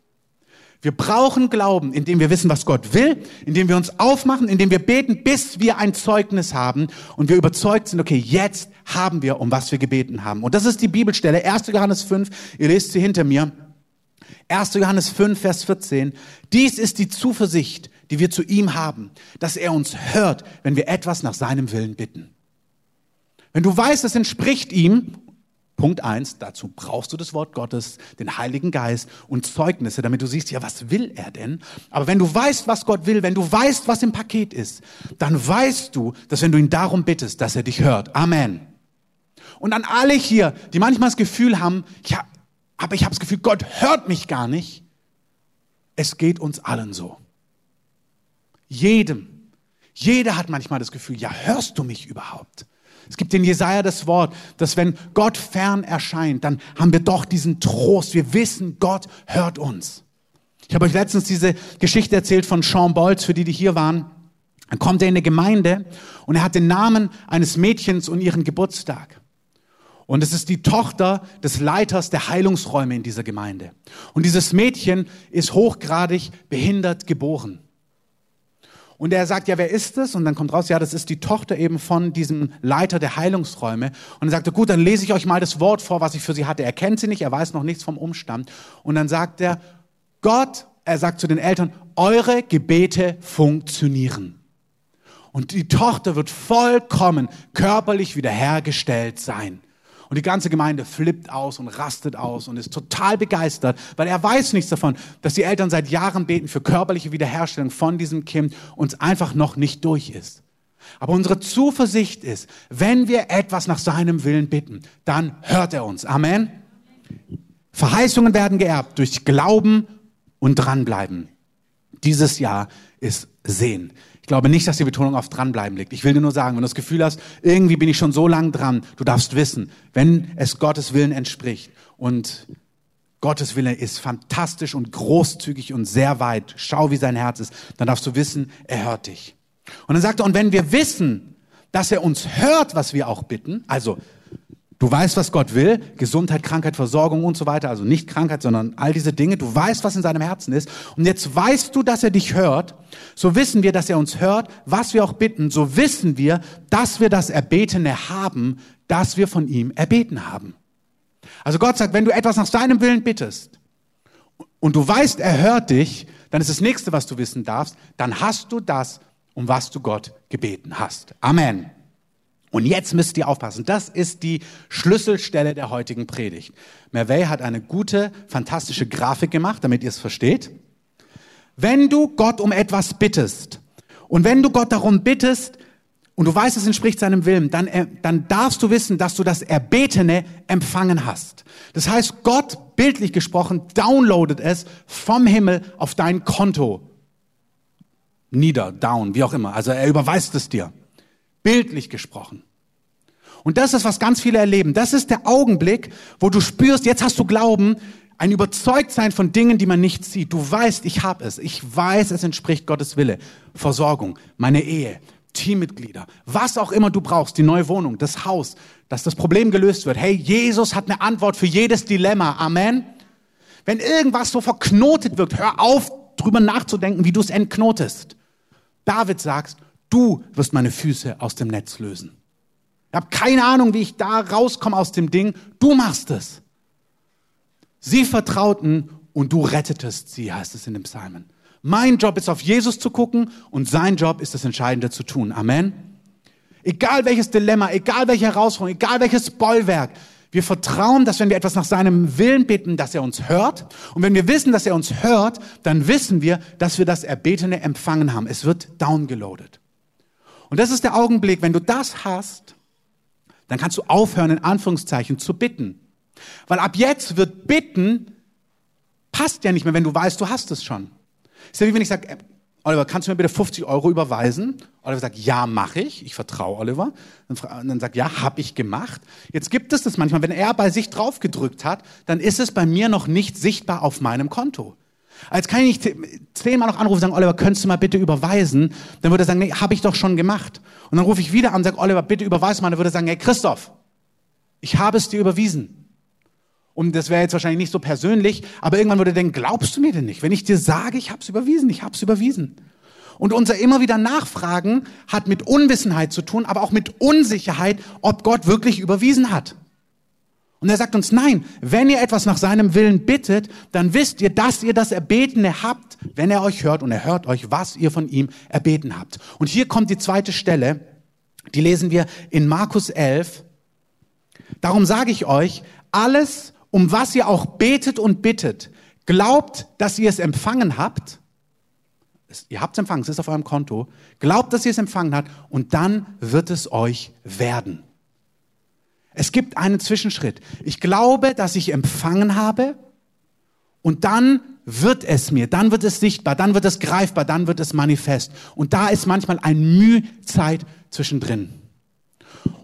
Speaker 1: Wir brauchen Glauben, indem wir wissen, was Gott will, indem wir uns aufmachen, indem wir beten, bis wir ein Zeugnis haben und wir überzeugt sind, okay, jetzt haben wir, um was wir gebeten haben. Und das ist die Bibelstelle, 1. Johannes 5, ihr lest sie hinter mir. 1. Johannes 5, Vers 14. Dies ist die Zuversicht, die wir zu ihm haben, dass er uns hört, wenn wir etwas nach seinem Willen bitten. Wenn du weißt, es entspricht ihm, Punkt eins, dazu brauchst du das Wort Gottes, den Heiligen Geist und Zeugnisse, damit du siehst, ja, was will er denn? Aber wenn du weißt, was Gott will, wenn du weißt, was im Paket ist, dann weißt du, dass wenn du ihn darum bittest, dass er dich hört. Amen. Und an alle hier, die manchmal das Gefühl haben, ja, aber ich habe das Gefühl, Gott hört mich gar nicht. Es geht uns allen so. Jedem. Jeder hat manchmal das Gefühl, ja, hörst du mich überhaupt? Es gibt in Jesaja das Wort, dass wenn Gott fern erscheint, dann haben wir doch diesen Trost. Wir wissen, Gott hört uns. Ich habe euch letztens diese Geschichte erzählt von Sean Bolz, für die, die hier waren. Dann kommt er in eine Gemeinde und er hat den Namen eines Mädchens und ihren Geburtstag. Und es ist die Tochter des Leiters der Heilungsräume in dieser Gemeinde. Und dieses Mädchen ist hochgradig behindert geboren. Und er sagt, ja, wer ist das? Und dann kommt raus, ja, das ist die Tochter eben von diesem Leiter der Heilungsräume. Und er sagte, gut, dann lese ich euch mal das Wort vor, was ich für sie hatte. Er kennt sie nicht, er weiß noch nichts vom Umstand. Und dann sagt er, Gott, er sagt zu den Eltern, eure Gebete funktionieren. Und die Tochter wird vollkommen körperlich wiederhergestellt sein. Und die ganze Gemeinde flippt aus und rastet aus und ist total begeistert, weil er weiß nichts davon, dass die Eltern seit Jahren beten für körperliche Wiederherstellung von diesem Kind und es einfach noch nicht durch ist. Aber unsere Zuversicht ist, wenn wir etwas nach seinem Willen bitten, dann hört er uns. Amen. Verheißungen werden geerbt durch Glauben und dranbleiben. Dieses Jahr ist Sehen. Ich glaube nicht, dass die Betonung auf dranbleiben liegt. Ich will dir nur sagen, wenn du das Gefühl hast, irgendwie bin ich schon so lang dran, du darfst wissen, wenn es Gottes Willen entspricht und Gottes Wille ist fantastisch und großzügig und sehr weit. Schau, wie sein Herz ist. Dann darfst du wissen, er hört dich. Und dann sagt er, und wenn wir wissen, dass er uns hört, was wir auch bitten, also Du weißt, was Gott will, Gesundheit, Krankheit, Versorgung und so weiter, also nicht Krankheit, sondern all diese Dinge. Du weißt, was in seinem Herzen ist. Und jetzt weißt du, dass er dich hört. So wissen wir, dass er uns hört, was wir auch bitten. So wissen wir, dass wir das Erbetene haben, das wir von ihm erbeten haben. Also Gott sagt, wenn du etwas nach seinem Willen bittest und du weißt, er hört dich, dann ist das nächste, was du wissen darfst, dann hast du das, um was du Gott gebeten hast. Amen. Und jetzt müsst ihr aufpassen. Das ist die Schlüsselstelle der heutigen Predigt. Mervey hat eine gute, fantastische Grafik gemacht, damit ihr es versteht. Wenn du Gott um etwas bittest und wenn du Gott darum bittest und du weißt, es entspricht seinem Willen, dann, äh, dann darfst du wissen, dass du das Erbetene empfangen hast. Das heißt, Gott, bildlich gesprochen, downloadet es vom Himmel auf dein Konto. Nieder, down, wie auch immer. Also er überweist es dir. Bildlich gesprochen. Und das ist, was ganz viele erleben. Das ist der Augenblick, wo du spürst, jetzt hast du Glauben, ein Überzeugtsein von Dingen, die man nicht sieht. Du weißt, ich habe es. Ich weiß, es entspricht Gottes Wille. Versorgung, meine Ehe, Teammitglieder, was auch immer du brauchst, die neue Wohnung, das Haus, dass das Problem gelöst wird. Hey, Jesus hat eine Antwort für jedes Dilemma. Amen. Wenn irgendwas so verknotet wird, hör auf, drüber nachzudenken, wie du es entknotest. David sagt, du wirst meine Füße aus dem Netz lösen. Ich habe keine Ahnung, wie ich da rauskomme aus dem Ding. Du machst es. Sie vertrauten und du rettetest sie, heißt es in dem Psalmen. Mein Job ist auf Jesus zu gucken und sein Job ist das Entscheidende zu tun. Amen. Egal welches Dilemma, egal welche Herausforderung, egal welches Bollwerk, wir vertrauen, dass wenn wir etwas nach seinem Willen beten, dass er uns hört. Und wenn wir wissen, dass er uns hört, dann wissen wir, dass wir das Erbetene empfangen haben. Es wird downgeloadet. Und das ist der Augenblick, wenn du das hast, dann kannst du aufhören, in Anführungszeichen zu bitten. Weil ab jetzt wird bitten, passt ja nicht mehr, wenn du weißt, du hast es schon. Ist ja wie wenn ich sage, Oliver, kannst du mir bitte 50 Euro überweisen? Oliver sagt, ja, mache ich. Ich vertraue Oliver. Und dann sagt, ja, habe ich gemacht. Jetzt gibt es das manchmal, wenn er bei sich drauf gedrückt hat, dann ist es bei mir noch nicht sichtbar auf meinem Konto. Als kann ich nicht zehnmal noch anrufen und sagen, Oliver, könntest du mal bitte überweisen? Dann würde er sagen, nee, habe ich doch schon gemacht. Und dann rufe ich wieder an und sage, Oliver, bitte überweis mal. Dann würde er sagen, hey, Christoph, ich habe es dir überwiesen. Und das wäre jetzt wahrscheinlich nicht so persönlich, aber irgendwann würde er denken, glaubst du mir denn nicht? Wenn ich dir sage, ich habe es überwiesen, ich habe es überwiesen. Und unser immer wieder Nachfragen hat mit Unwissenheit zu tun, aber auch mit Unsicherheit, ob Gott wirklich überwiesen hat. Und er sagt uns, nein, wenn ihr etwas nach seinem Willen bittet, dann wisst ihr, dass ihr das Erbetene habt, wenn er euch hört und er hört euch, was ihr von ihm erbeten habt. Und hier kommt die zweite Stelle, die lesen wir in Markus 11. Darum sage ich euch, alles, um was ihr auch betet und bittet, glaubt, dass ihr es empfangen habt. Ihr habt es empfangen, es ist auf eurem Konto. Glaubt, dass ihr es empfangen habt und dann wird es euch werden. Es gibt einen Zwischenschritt. Ich glaube, dass ich empfangen habe und dann wird es mir, dann wird es sichtbar, dann wird es greifbar, dann wird es manifest. Und da ist manchmal ein Mühzeit zwischendrin.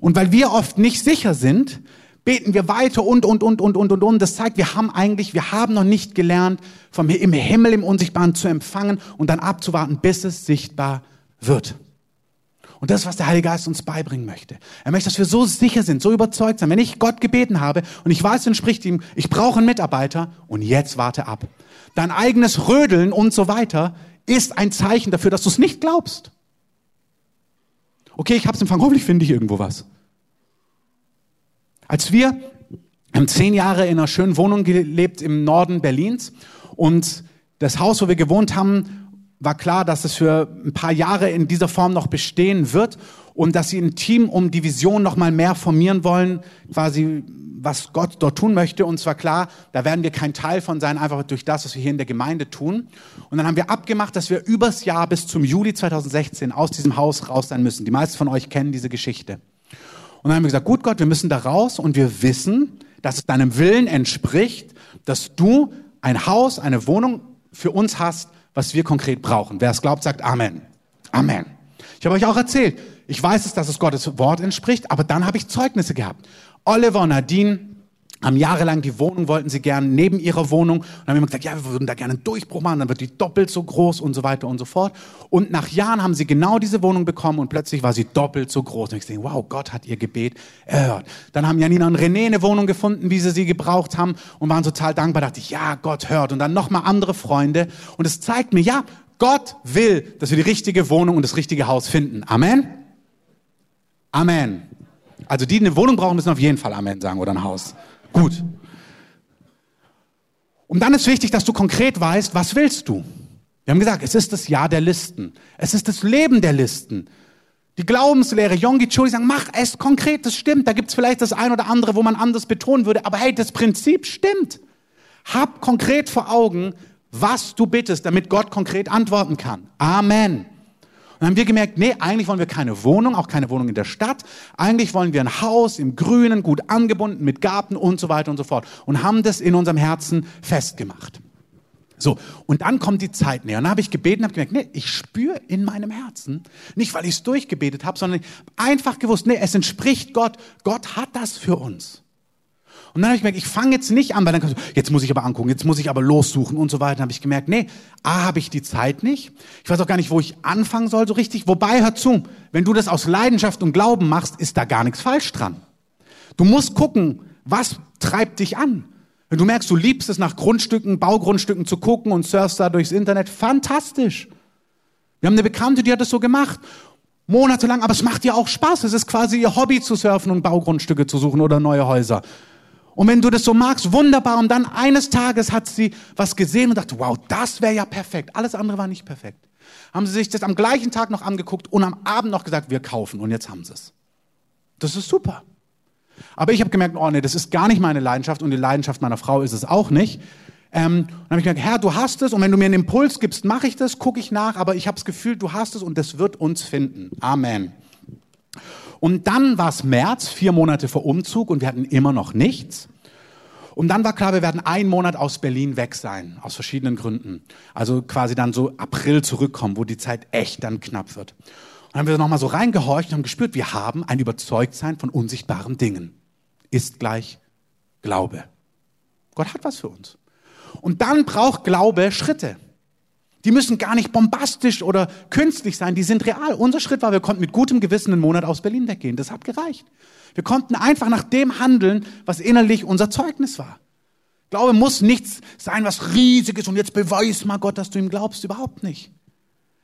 Speaker 1: Und weil wir oft nicht sicher sind, beten wir weiter und, und, und, und, und, und, und. Das zeigt, wir haben eigentlich, wir haben noch nicht gelernt, vom im Himmel im Unsichtbaren zu empfangen und dann abzuwarten, bis es sichtbar wird. Und das, was der Heilige Geist uns beibringen möchte. Er möchte, dass wir so sicher sind, so überzeugt sind. Wenn ich Gott gebeten habe und ich weiß, dann spricht ihm, ich brauche einen Mitarbeiter und jetzt warte ab. Dein eigenes Rödeln und so weiter ist ein Zeichen dafür, dass du es nicht glaubst. Okay, ich habe es empfangen, hoffentlich finde ich irgendwo was. Als wir haben zehn Jahre in einer schönen Wohnung gelebt im Norden Berlins und das Haus, wo wir gewohnt haben, war klar, dass es für ein paar Jahre in dieser Form noch bestehen wird und dass sie ein Team um die Vision noch mal mehr formieren wollen, quasi was Gott dort tun möchte. Und zwar klar, da werden wir kein Teil von sein, einfach durch das, was wir hier in der Gemeinde tun. Und dann haben wir abgemacht, dass wir übers Jahr bis zum Juli 2016 aus diesem Haus raus sein müssen. Die meisten von euch kennen diese Geschichte. Und dann haben wir gesagt, gut Gott, wir müssen da raus und wir wissen, dass es deinem Willen entspricht, dass du ein Haus, eine Wohnung für uns hast, was wir konkret brauchen. Wer es glaubt, sagt Amen. Amen. Ich habe euch auch erzählt, ich weiß es, dass es Gottes Wort entspricht, aber dann habe ich Zeugnisse gehabt. Oliver Nadine haben jahrelang die Wohnung, wollten sie gerne neben ihrer Wohnung und haben immer gesagt, ja, wir würden da gerne einen Durchbruch machen, dann wird die doppelt so groß und so weiter und so fort. Und nach Jahren haben sie genau diese Wohnung bekommen und plötzlich war sie doppelt so groß. Und ich denke, wow, Gott hat ihr Gebet erhört. Dann haben Janina und René eine Wohnung gefunden, wie sie sie gebraucht haben und waren total dankbar. Da dachte ich, ja, Gott hört. Und dann nochmal andere Freunde. Und es zeigt mir, ja, Gott will, dass wir die richtige Wohnung und das richtige Haus finden. Amen? Amen. Also die, die eine Wohnung brauchen, müssen auf jeden Fall Amen sagen oder ein Haus. Gut. Und dann ist wichtig, dass du konkret weißt, was willst du? Wir haben gesagt, es ist das Jahr der Listen. Es ist das Leben der Listen. Die Glaubenslehre, Yongi Choi sagen, mach es konkret, das stimmt. Da gibt's vielleicht das ein oder andere, wo man anders betonen würde. Aber hey, das Prinzip stimmt. Hab konkret vor Augen, was du bittest, damit Gott konkret antworten kann. Amen. Dann haben wir gemerkt, nee, eigentlich wollen wir keine Wohnung, auch keine Wohnung in der Stadt. Eigentlich wollen wir ein Haus im Grünen, gut angebunden, mit Garten und so weiter und so fort. Und haben das in unserem Herzen festgemacht. So, und dann kommt die Zeit näher. Und dann habe ich gebeten, habe gemerkt, nee, ich spüre in meinem Herzen, nicht weil ich es durchgebetet habe, sondern einfach gewusst, nee, es entspricht Gott. Gott hat das für uns. Und dann habe ich gemerkt, ich fange jetzt nicht an, weil dann kannst du, jetzt muss ich aber angucken, jetzt muss ich aber lossuchen und so weiter. Dann habe ich gemerkt, nee, A, habe ich die Zeit nicht. Ich weiß auch gar nicht, wo ich anfangen soll so richtig. Wobei, hör zu, wenn du das aus Leidenschaft und Glauben machst, ist da gar nichts falsch dran. Du musst gucken, was treibt dich an. Wenn du merkst, du liebst es, nach Grundstücken, Baugrundstücken zu gucken und surfst da durchs Internet, fantastisch. Wir haben eine Bekannte, die hat das so gemacht. Monatelang, aber es macht ihr auch Spaß. Es ist quasi ihr Hobby zu surfen und Baugrundstücke zu suchen oder neue Häuser. Und wenn du das so magst, wunderbar. Und dann eines Tages hat sie was gesehen und dachte, wow, das wäre ja perfekt. Alles andere war nicht perfekt. Haben sie sich das am gleichen Tag noch angeguckt und am Abend noch gesagt, wir kaufen. Und jetzt haben sie es. Das ist super. Aber ich habe gemerkt, oh nee, das ist gar nicht meine Leidenschaft und die Leidenschaft meiner Frau ist es auch nicht. Ähm, und dann habe ich gemerkt, Herr, du hast es und wenn du mir einen Impuls gibst, mache ich das, gucke ich nach, aber ich habe das Gefühl, du hast es und das wird uns finden. Amen. Und dann war es März, vier Monate vor Umzug und wir hatten immer noch nichts. Und dann war klar, wir werden einen Monat aus Berlin weg sein, aus verschiedenen Gründen. Also quasi dann so April zurückkommen, wo die Zeit echt dann knapp wird. Und dann haben wir nochmal so reingehorcht und haben gespürt, wir haben ein Überzeugtsein von unsichtbaren Dingen. Ist gleich Glaube. Gott hat was für uns. Und dann braucht Glaube Schritte. Die müssen gar nicht bombastisch oder künstlich sein, die sind real. Unser Schritt war, wir konnten mit gutem Gewissen einen Monat aus Berlin weggehen. Das hat gereicht. Wir konnten einfach nach dem handeln, was innerlich unser Zeugnis war. Glaube muss nichts sein, was riesig ist und jetzt beweis mal Gott, dass du ihm glaubst. Überhaupt nicht.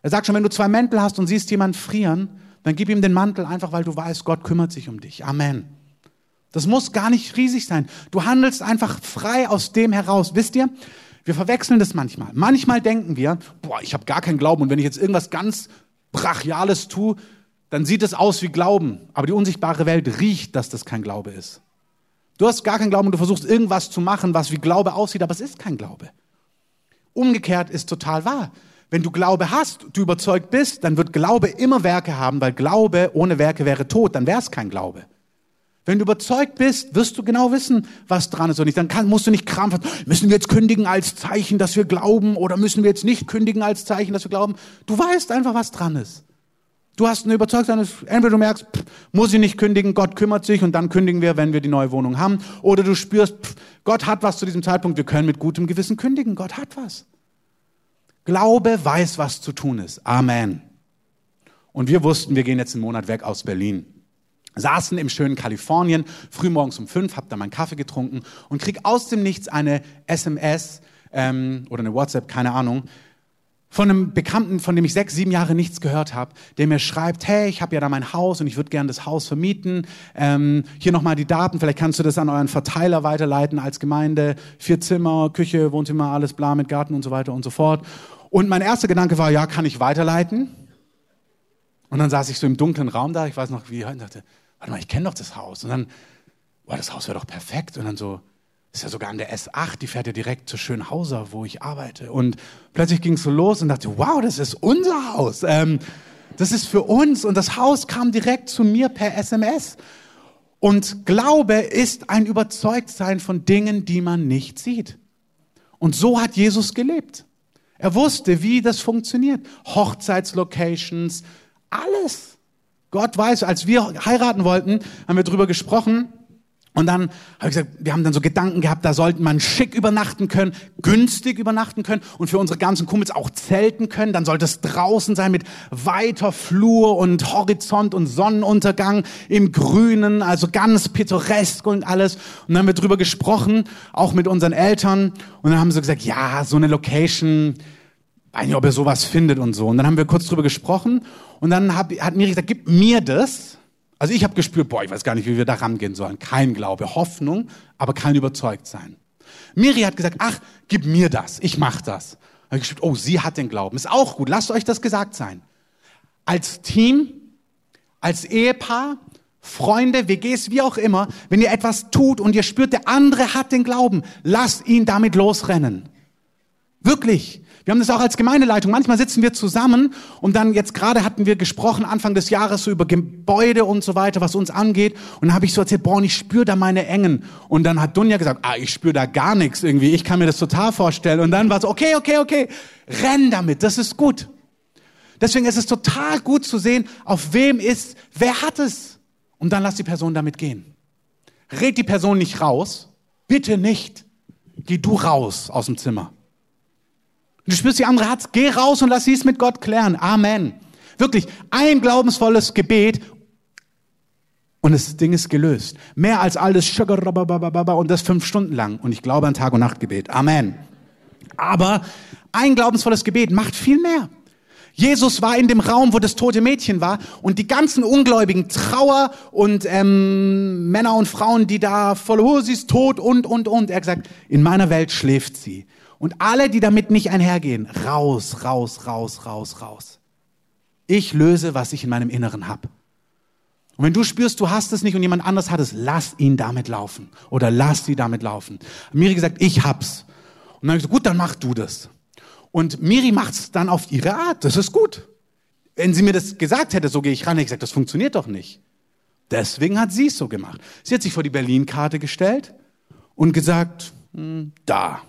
Speaker 1: Er sagt schon, wenn du zwei Mäntel hast und siehst jemanden frieren, dann gib ihm den Mantel einfach, weil du weißt, Gott kümmert sich um dich. Amen. Das muss gar nicht riesig sein. Du handelst einfach frei aus dem heraus. Wisst ihr, wir verwechseln das manchmal. Manchmal denken wir, boah, ich habe gar keinen Glauben und wenn ich jetzt irgendwas ganz Brachiales tue, dann sieht es aus wie Glauben. Aber die unsichtbare Welt riecht, dass das kein Glaube ist. Du hast gar keinen Glauben und du versuchst irgendwas zu machen, was wie Glaube aussieht, aber es ist kein Glaube. Umgekehrt ist total wahr. Wenn du Glaube hast, du überzeugt bist, dann wird Glaube immer Werke haben, weil Glaube ohne Werke wäre tot, dann wäre es kein Glaube. Wenn du überzeugt bist, wirst du genau wissen, was dran ist und nicht. Dann kann, musst du nicht krampfen, müssen wir jetzt kündigen als Zeichen, dass wir glauben oder müssen wir jetzt nicht kündigen als Zeichen, dass wir glauben. Du weißt einfach, was dran ist. Du hast eine Überzeugung, entweder du merkst, pff, muss ich nicht kündigen, Gott kümmert sich und dann kündigen wir, wenn wir die neue Wohnung haben. Oder du spürst, pff, Gott hat was zu diesem Zeitpunkt, wir können mit gutem Gewissen kündigen, Gott hat was. Glaube weiß, was zu tun ist. Amen. Und wir wussten, wir gehen jetzt einen Monat weg aus Berlin saßen im schönen Kalifornien, frühmorgens um fünf, hab da meinen Kaffee getrunken und krieg aus dem Nichts eine SMS ähm, oder eine WhatsApp, keine Ahnung, von einem Bekannten, von dem ich sechs, sieben Jahre nichts gehört habe, der mir schreibt, hey, ich habe ja da mein Haus und ich würde gerne das Haus vermieten. Ähm, hier nochmal die Daten, vielleicht kannst du das an euren Verteiler weiterleiten als Gemeinde. Vier Zimmer, Küche, Wohnzimmer, alles bla mit Garten und so weiter und so fort. Und mein erster Gedanke war, ja, kann ich weiterleiten? Und dann saß ich so im dunklen Raum da, ich weiß noch wie, und dachte, warte mal, ich kenne doch das Haus. Und dann, boah, das Haus wäre doch perfekt. Und dann so, ist ja sogar an der S8, die fährt ja direkt zu Schönhauser, wo ich arbeite. Und plötzlich ging es so los und dachte, wow, das ist unser Haus. Ähm, das ist für uns. Und das Haus kam direkt zu mir per SMS. Und Glaube ist ein Überzeugtsein von Dingen, die man nicht sieht. Und so hat Jesus gelebt. Er wusste, wie das funktioniert. Hochzeitslocations, alles. Gott weiß, als wir heiraten wollten, haben wir drüber gesprochen. Und dann habe ich gesagt, wir haben dann so Gedanken gehabt, da sollte man schick übernachten können, günstig übernachten können und für unsere ganzen Kumpels auch zelten können. Dann sollte es draußen sein mit weiter Flur und Horizont und Sonnenuntergang im Grünen, also ganz pittoresk und alles. Und dann haben wir drüber gesprochen, auch mit unseren Eltern. Und dann haben sie gesagt, ja, so eine Location, weiß nicht, ob ihr sowas findet und so. Und dann haben wir kurz drüber gesprochen und dann hab, hat Miri gesagt, gib mir das. Also ich habe gespürt, boah, ich weiß gar nicht, wie wir da rangehen sollen. Kein Glaube, Hoffnung, aber kein Überzeugtsein. Miri hat gesagt, ach, gib mir das, ich mach das. Dann ich gespürt, oh, sie hat den Glauben. Ist auch gut, lasst euch das gesagt sein. Als Team, als Ehepaar, Freunde, WGs, wie auch immer, wenn ihr etwas tut und ihr spürt, der andere hat den Glauben, lasst ihn damit losrennen. Wirklich. Wir haben das auch als Gemeindeleitung. Manchmal sitzen wir zusammen und dann jetzt gerade hatten wir gesprochen Anfang des Jahres so über Gebäude und so weiter, was uns angeht. Und dann habe ich so erzählt, boah, ich spüre da meine Engen. Und dann hat Dunja gesagt, ah, ich spüre da gar nichts irgendwie. Ich kann mir das total vorstellen. Und dann war es, okay, okay, okay, renn damit, das ist gut. Deswegen ist es total gut zu sehen, auf wem ist, wer hat es. Und dann lass die Person damit gehen. Red die Person nicht raus, Bitte nicht. Geh du raus aus dem Zimmer. Du spürst die andere Herz, geh raus und lass sie es mit Gott klären. Amen. Wirklich, ein glaubensvolles Gebet und das Ding ist gelöst. Mehr als alles und das fünf Stunden lang. Und ich glaube an Tag- und Nachtgebet. Amen. Aber ein glaubensvolles Gebet macht viel mehr. Jesus war in dem Raum, wo das tote Mädchen war und die ganzen ungläubigen Trauer und ähm, Männer und Frauen, die da voll, oh, sie ist tot und, und, und. Er hat gesagt, in meiner Welt schläft sie. Und alle, die damit nicht einhergehen, raus, raus, raus, raus, raus. Ich löse, was ich in meinem Inneren habe. Und wenn du spürst, du hast es nicht und jemand anders hat es, lass ihn damit laufen. Oder lass sie damit laufen. Miri gesagt, ich hab's. Und dann habe ich gesagt, gut, dann mach du das. Und Miri macht's dann auf ihre Art. Das ist gut. Wenn sie mir das gesagt hätte, so gehe ich ran, hätte ich gesagt, das funktioniert doch nicht. Deswegen hat sie es so gemacht. Sie hat sich vor die Berlin-Karte gestellt und gesagt, hm, da.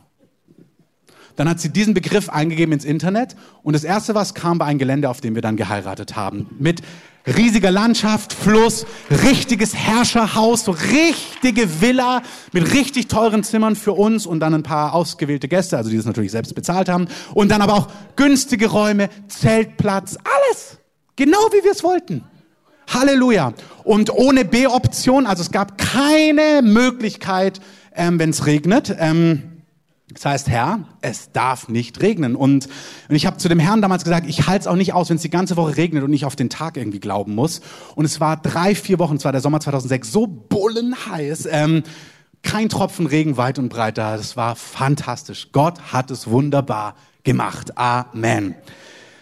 Speaker 1: Dann hat sie diesen Begriff eingegeben ins Internet und das erste, was kam, war ein Gelände, auf dem wir dann geheiratet haben. Mit riesiger Landschaft, Fluss, richtiges Herrscherhaus, so richtige Villa mit richtig teuren Zimmern für uns und dann ein paar ausgewählte Gäste, also die das natürlich selbst bezahlt haben. Und dann aber auch günstige Räume, Zeltplatz, alles. Genau wie wir es wollten. Halleluja. Und ohne B-Option, also es gab keine Möglichkeit, ähm, wenn es regnet. Ähm, das heißt, Herr, es darf nicht regnen. Und, und ich habe zu dem Herrn damals gesagt, ich halte es auch nicht aus, wenn es die ganze Woche regnet und ich auf den Tag irgendwie glauben muss. Und es war drei, vier Wochen, es war der Sommer 2006, so bullenheiß. Ähm, kein Tropfen Regen weit und breit da. Das war fantastisch. Gott hat es wunderbar gemacht. Amen.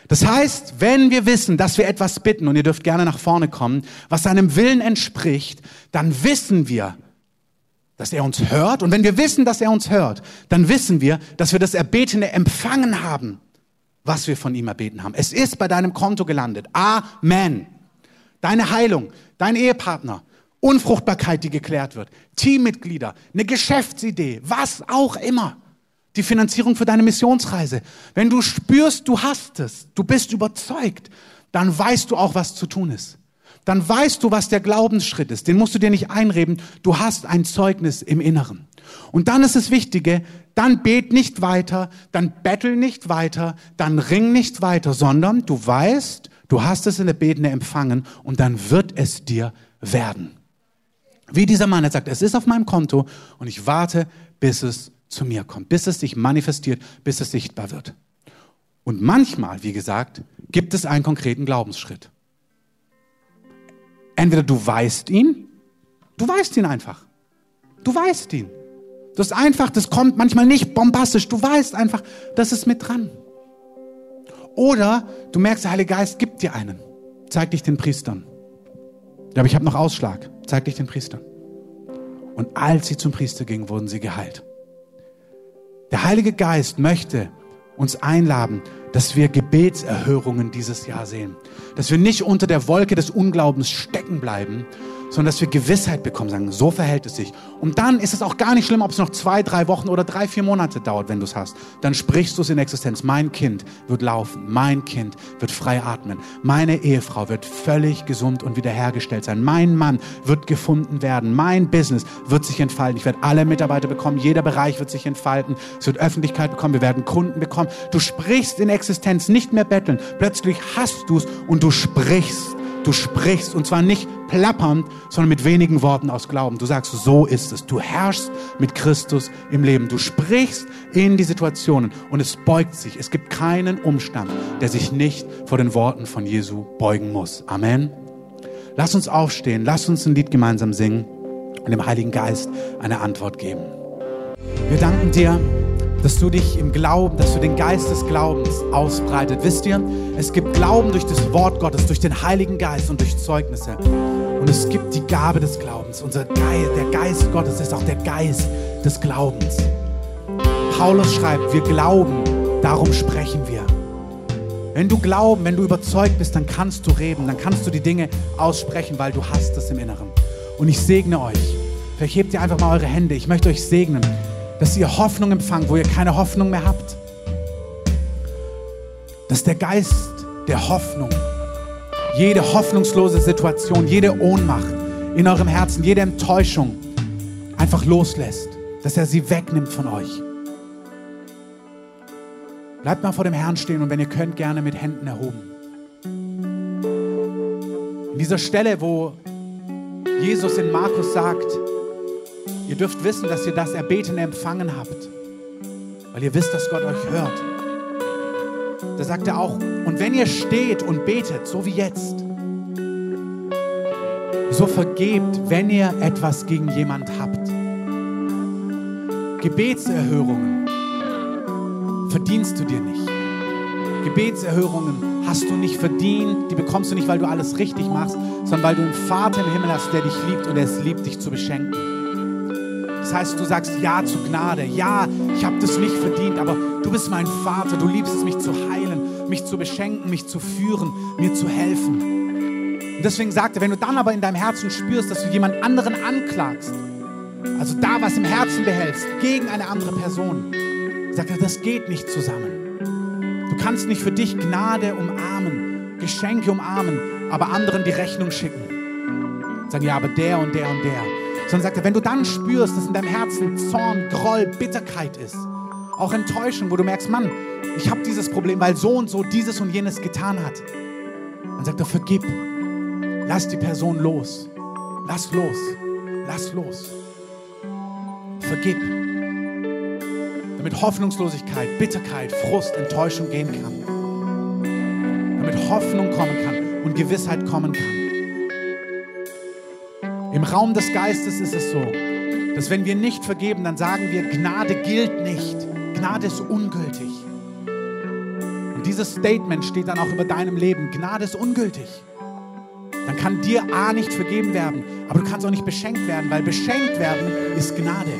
Speaker 1: Das heißt, wenn wir wissen, dass wir etwas bitten, und ihr dürft gerne nach vorne kommen, was seinem Willen entspricht, dann wissen wir, dass er uns hört. Und wenn wir wissen, dass er uns hört, dann wissen wir, dass wir das Erbetene empfangen haben, was wir von ihm erbeten haben. Es ist bei deinem Konto gelandet. Amen. Deine Heilung, dein Ehepartner, Unfruchtbarkeit, die geklärt wird, Teammitglieder, eine Geschäftsidee, was auch immer. Die Finanzierung für deine Missionsreise. Wenn du spürst, du hast es, du bist überzeugt, dann weißt du auch, was zu tun ist dann weißt du, was der Glaubensschritt ist. Den musst du dir nicht einreden. Du hast ein Zeugnis im Inneren. Und dann ist es Wichtige, dann bet nicht weiter, dann bettel nicht weiter, dann ring nicht weiter, sondern du weißt, du hast es in der Betende empfangen und dann wird es dir werden. Wie dieser Mann, er sagt, es ist auf meinem Konto und ich warte, bis es zu mir kommt, bis es sich manifestiert, bis es sichtbar wird. Und manchmal, wie gesagt, gibt es einen konkreten Glaubensschritt. Entweder du weißt ihn, du weißt ihn einfach. Du weißt ihn. Das ist einfach, das kommt manchmal nicht bombastisch. Du weißt einfach, das ist mit dran. Oder du merkst, der Heilige Geist gibt dir einen. Zeig dich den Priestern. Ja, aber ich habe noch Ausschlag. Zeig dich den Priestern. Und als sie zum Priester gingen, wurden sie geheilt. Der Heilige Geist möchte uns einladen, dass wir Gebetserhörungen dieses Jahr sehen. Dass wir nicht unter der Wolke des Unglaubens stecken bleiben, sondern dass wir Gewissheit bekommen, sagen, so verhält es sich. Und dann ist es auch gar nicht schlimm, ob es noch zwei, drei Wochen oder drei, vier Monate dauert, wenn du es hast. Dann sprichst du es in Existenz. Mein Kind wird laufen. Mein Kind wird frei atmen. Meine Ehefrau wird völlig gesund und wiederhergestellt sein. Mein Mann wird gefunden werden. Mein Business wird sich entfalten. Ich werde alle Mitarbeiter bekommen. Jeder Bereich wird sich entfalten. Es wird Öffentlichkeit bekommen. Wir werden Kunden bekommen. Du sprichst in Existenz, nicht mehr betteln. Plötzlich hast du es und du sprichst Du sprichst und zwar nicht plappernd, sondern mit wenigen Worten aus Glauben. Du sagst, so ist es. Du herrschst mit Christus im Leben. Du sprichst in die Situationen und es beugt sich. Es gibt keinen Umstand, der sich nicht vor den Worten von Jesu beugen muss. Amen. Lass uns aufstehen. Lass uns ein Lied gemeinsam singen und dem Heiligen Geist eine Antwort geben. Wir danken dir dass du dich im Glauben, dass du den Geist des Glaubens ausbreitet. Wisst ihr, es gibt Glauben durch das Wort Gottes, durch den Heiligen Geist und durch Zeugnisse. Und es gibt die Gabe des Glaubens. Unser Geist, der Geist Gottes ist auch der Geist des Glaubens. Paulus schreibt, wir glauben, darum sprechen wir. Wenn du glauben, wenn du überzeugt bist, dann kannst du reden, dann kannst du die Dinge aussprechen, weil du hast es im Inneren. Und ich segne euch. Vielleicht hebt ihr einfach mal eure Hände. Ich möchte euch segnen dass ihr Hoffnung empfangt, wo ihr keine Hoffnung mehr habt. Dass der Geist der Hoffnung jede hoffnungslose Situation, jede Ohnmacht in eurem Herzen, jede Enttäuschung einfach loslässt. dass er sie wegnimmt von euch. Bleibt mal vor dem Herrn stehen und wenn ihr könnt, gerne mit Händen erhoben. In dieser Stelle, wo Jesus in Markus sagt, ihr dürft wissen, dass ihr das Erbetene empfangen habt, weil ihr wisst, dass Gott euch hört. Da sagt er auch, und wenn ihr steht und betet, so wie jetzt, so vergebt, wenn ihr etwas gegen jemand habt. Gebetserhörungen verdienst du dir nicht. Gebetserhörungen hast du nicht verdient, die bekommst du nicht, weil du alles richtig machst, sondern weil du einen Vater im Himmel hast, der dich liebt und es liebt, dich zu beschenken. Das heißt, du sagst Ja zu Gnade. Ja, ich habe das nicht verdient, aber du bist mein Vater. Du liebst es, mich zu heilen, mich zu beschenken, mich zu führen, mir zu helfen. Und deswegen sagt er, wenn du dann aber in deinem Herzen spürst, dass du jemand anderen anklagst, also da was im Herzen behältst, gegen eine andere Person, sagt er, das geht nicht zusammen. Du kannst nicht für dich Gnade umarmen, Geschenke umarmen, aber anderen die Rechnung schicken. Sagen, ja, aber der und der und der. Sondern sagt er, wenn du dann spürst, dass in deinem Herzen Zorn, Groll, Bitterkeit ist, auch Enttäuschung, wo du merkst, Mann, ich habe dieses Problem, weil so und so dieses und jenes getan hat. Dann sagt er, vergib. Lass die Person los. Lass los. Lass los. Vergib damit Hoffnungslosigkeit, Bitterkeit, Frust, Enttäuschung gehen kann. Damit Hoffnung kommen kann und Gewissheit kommen kann. Im Raum des Geistes ist es so, dass wenn wir nicht vergeben, dann sagen wir, Gnade gilt nicht. Gnade ist ungültig. Und dieses Statement steht dann auch über deinem Leben. Gnade ist ungültig. Dann kann dir A nicht vergeben werden, aber du kannst auch nicht beschenkt werden, weil beschenkt werden ist Gnade.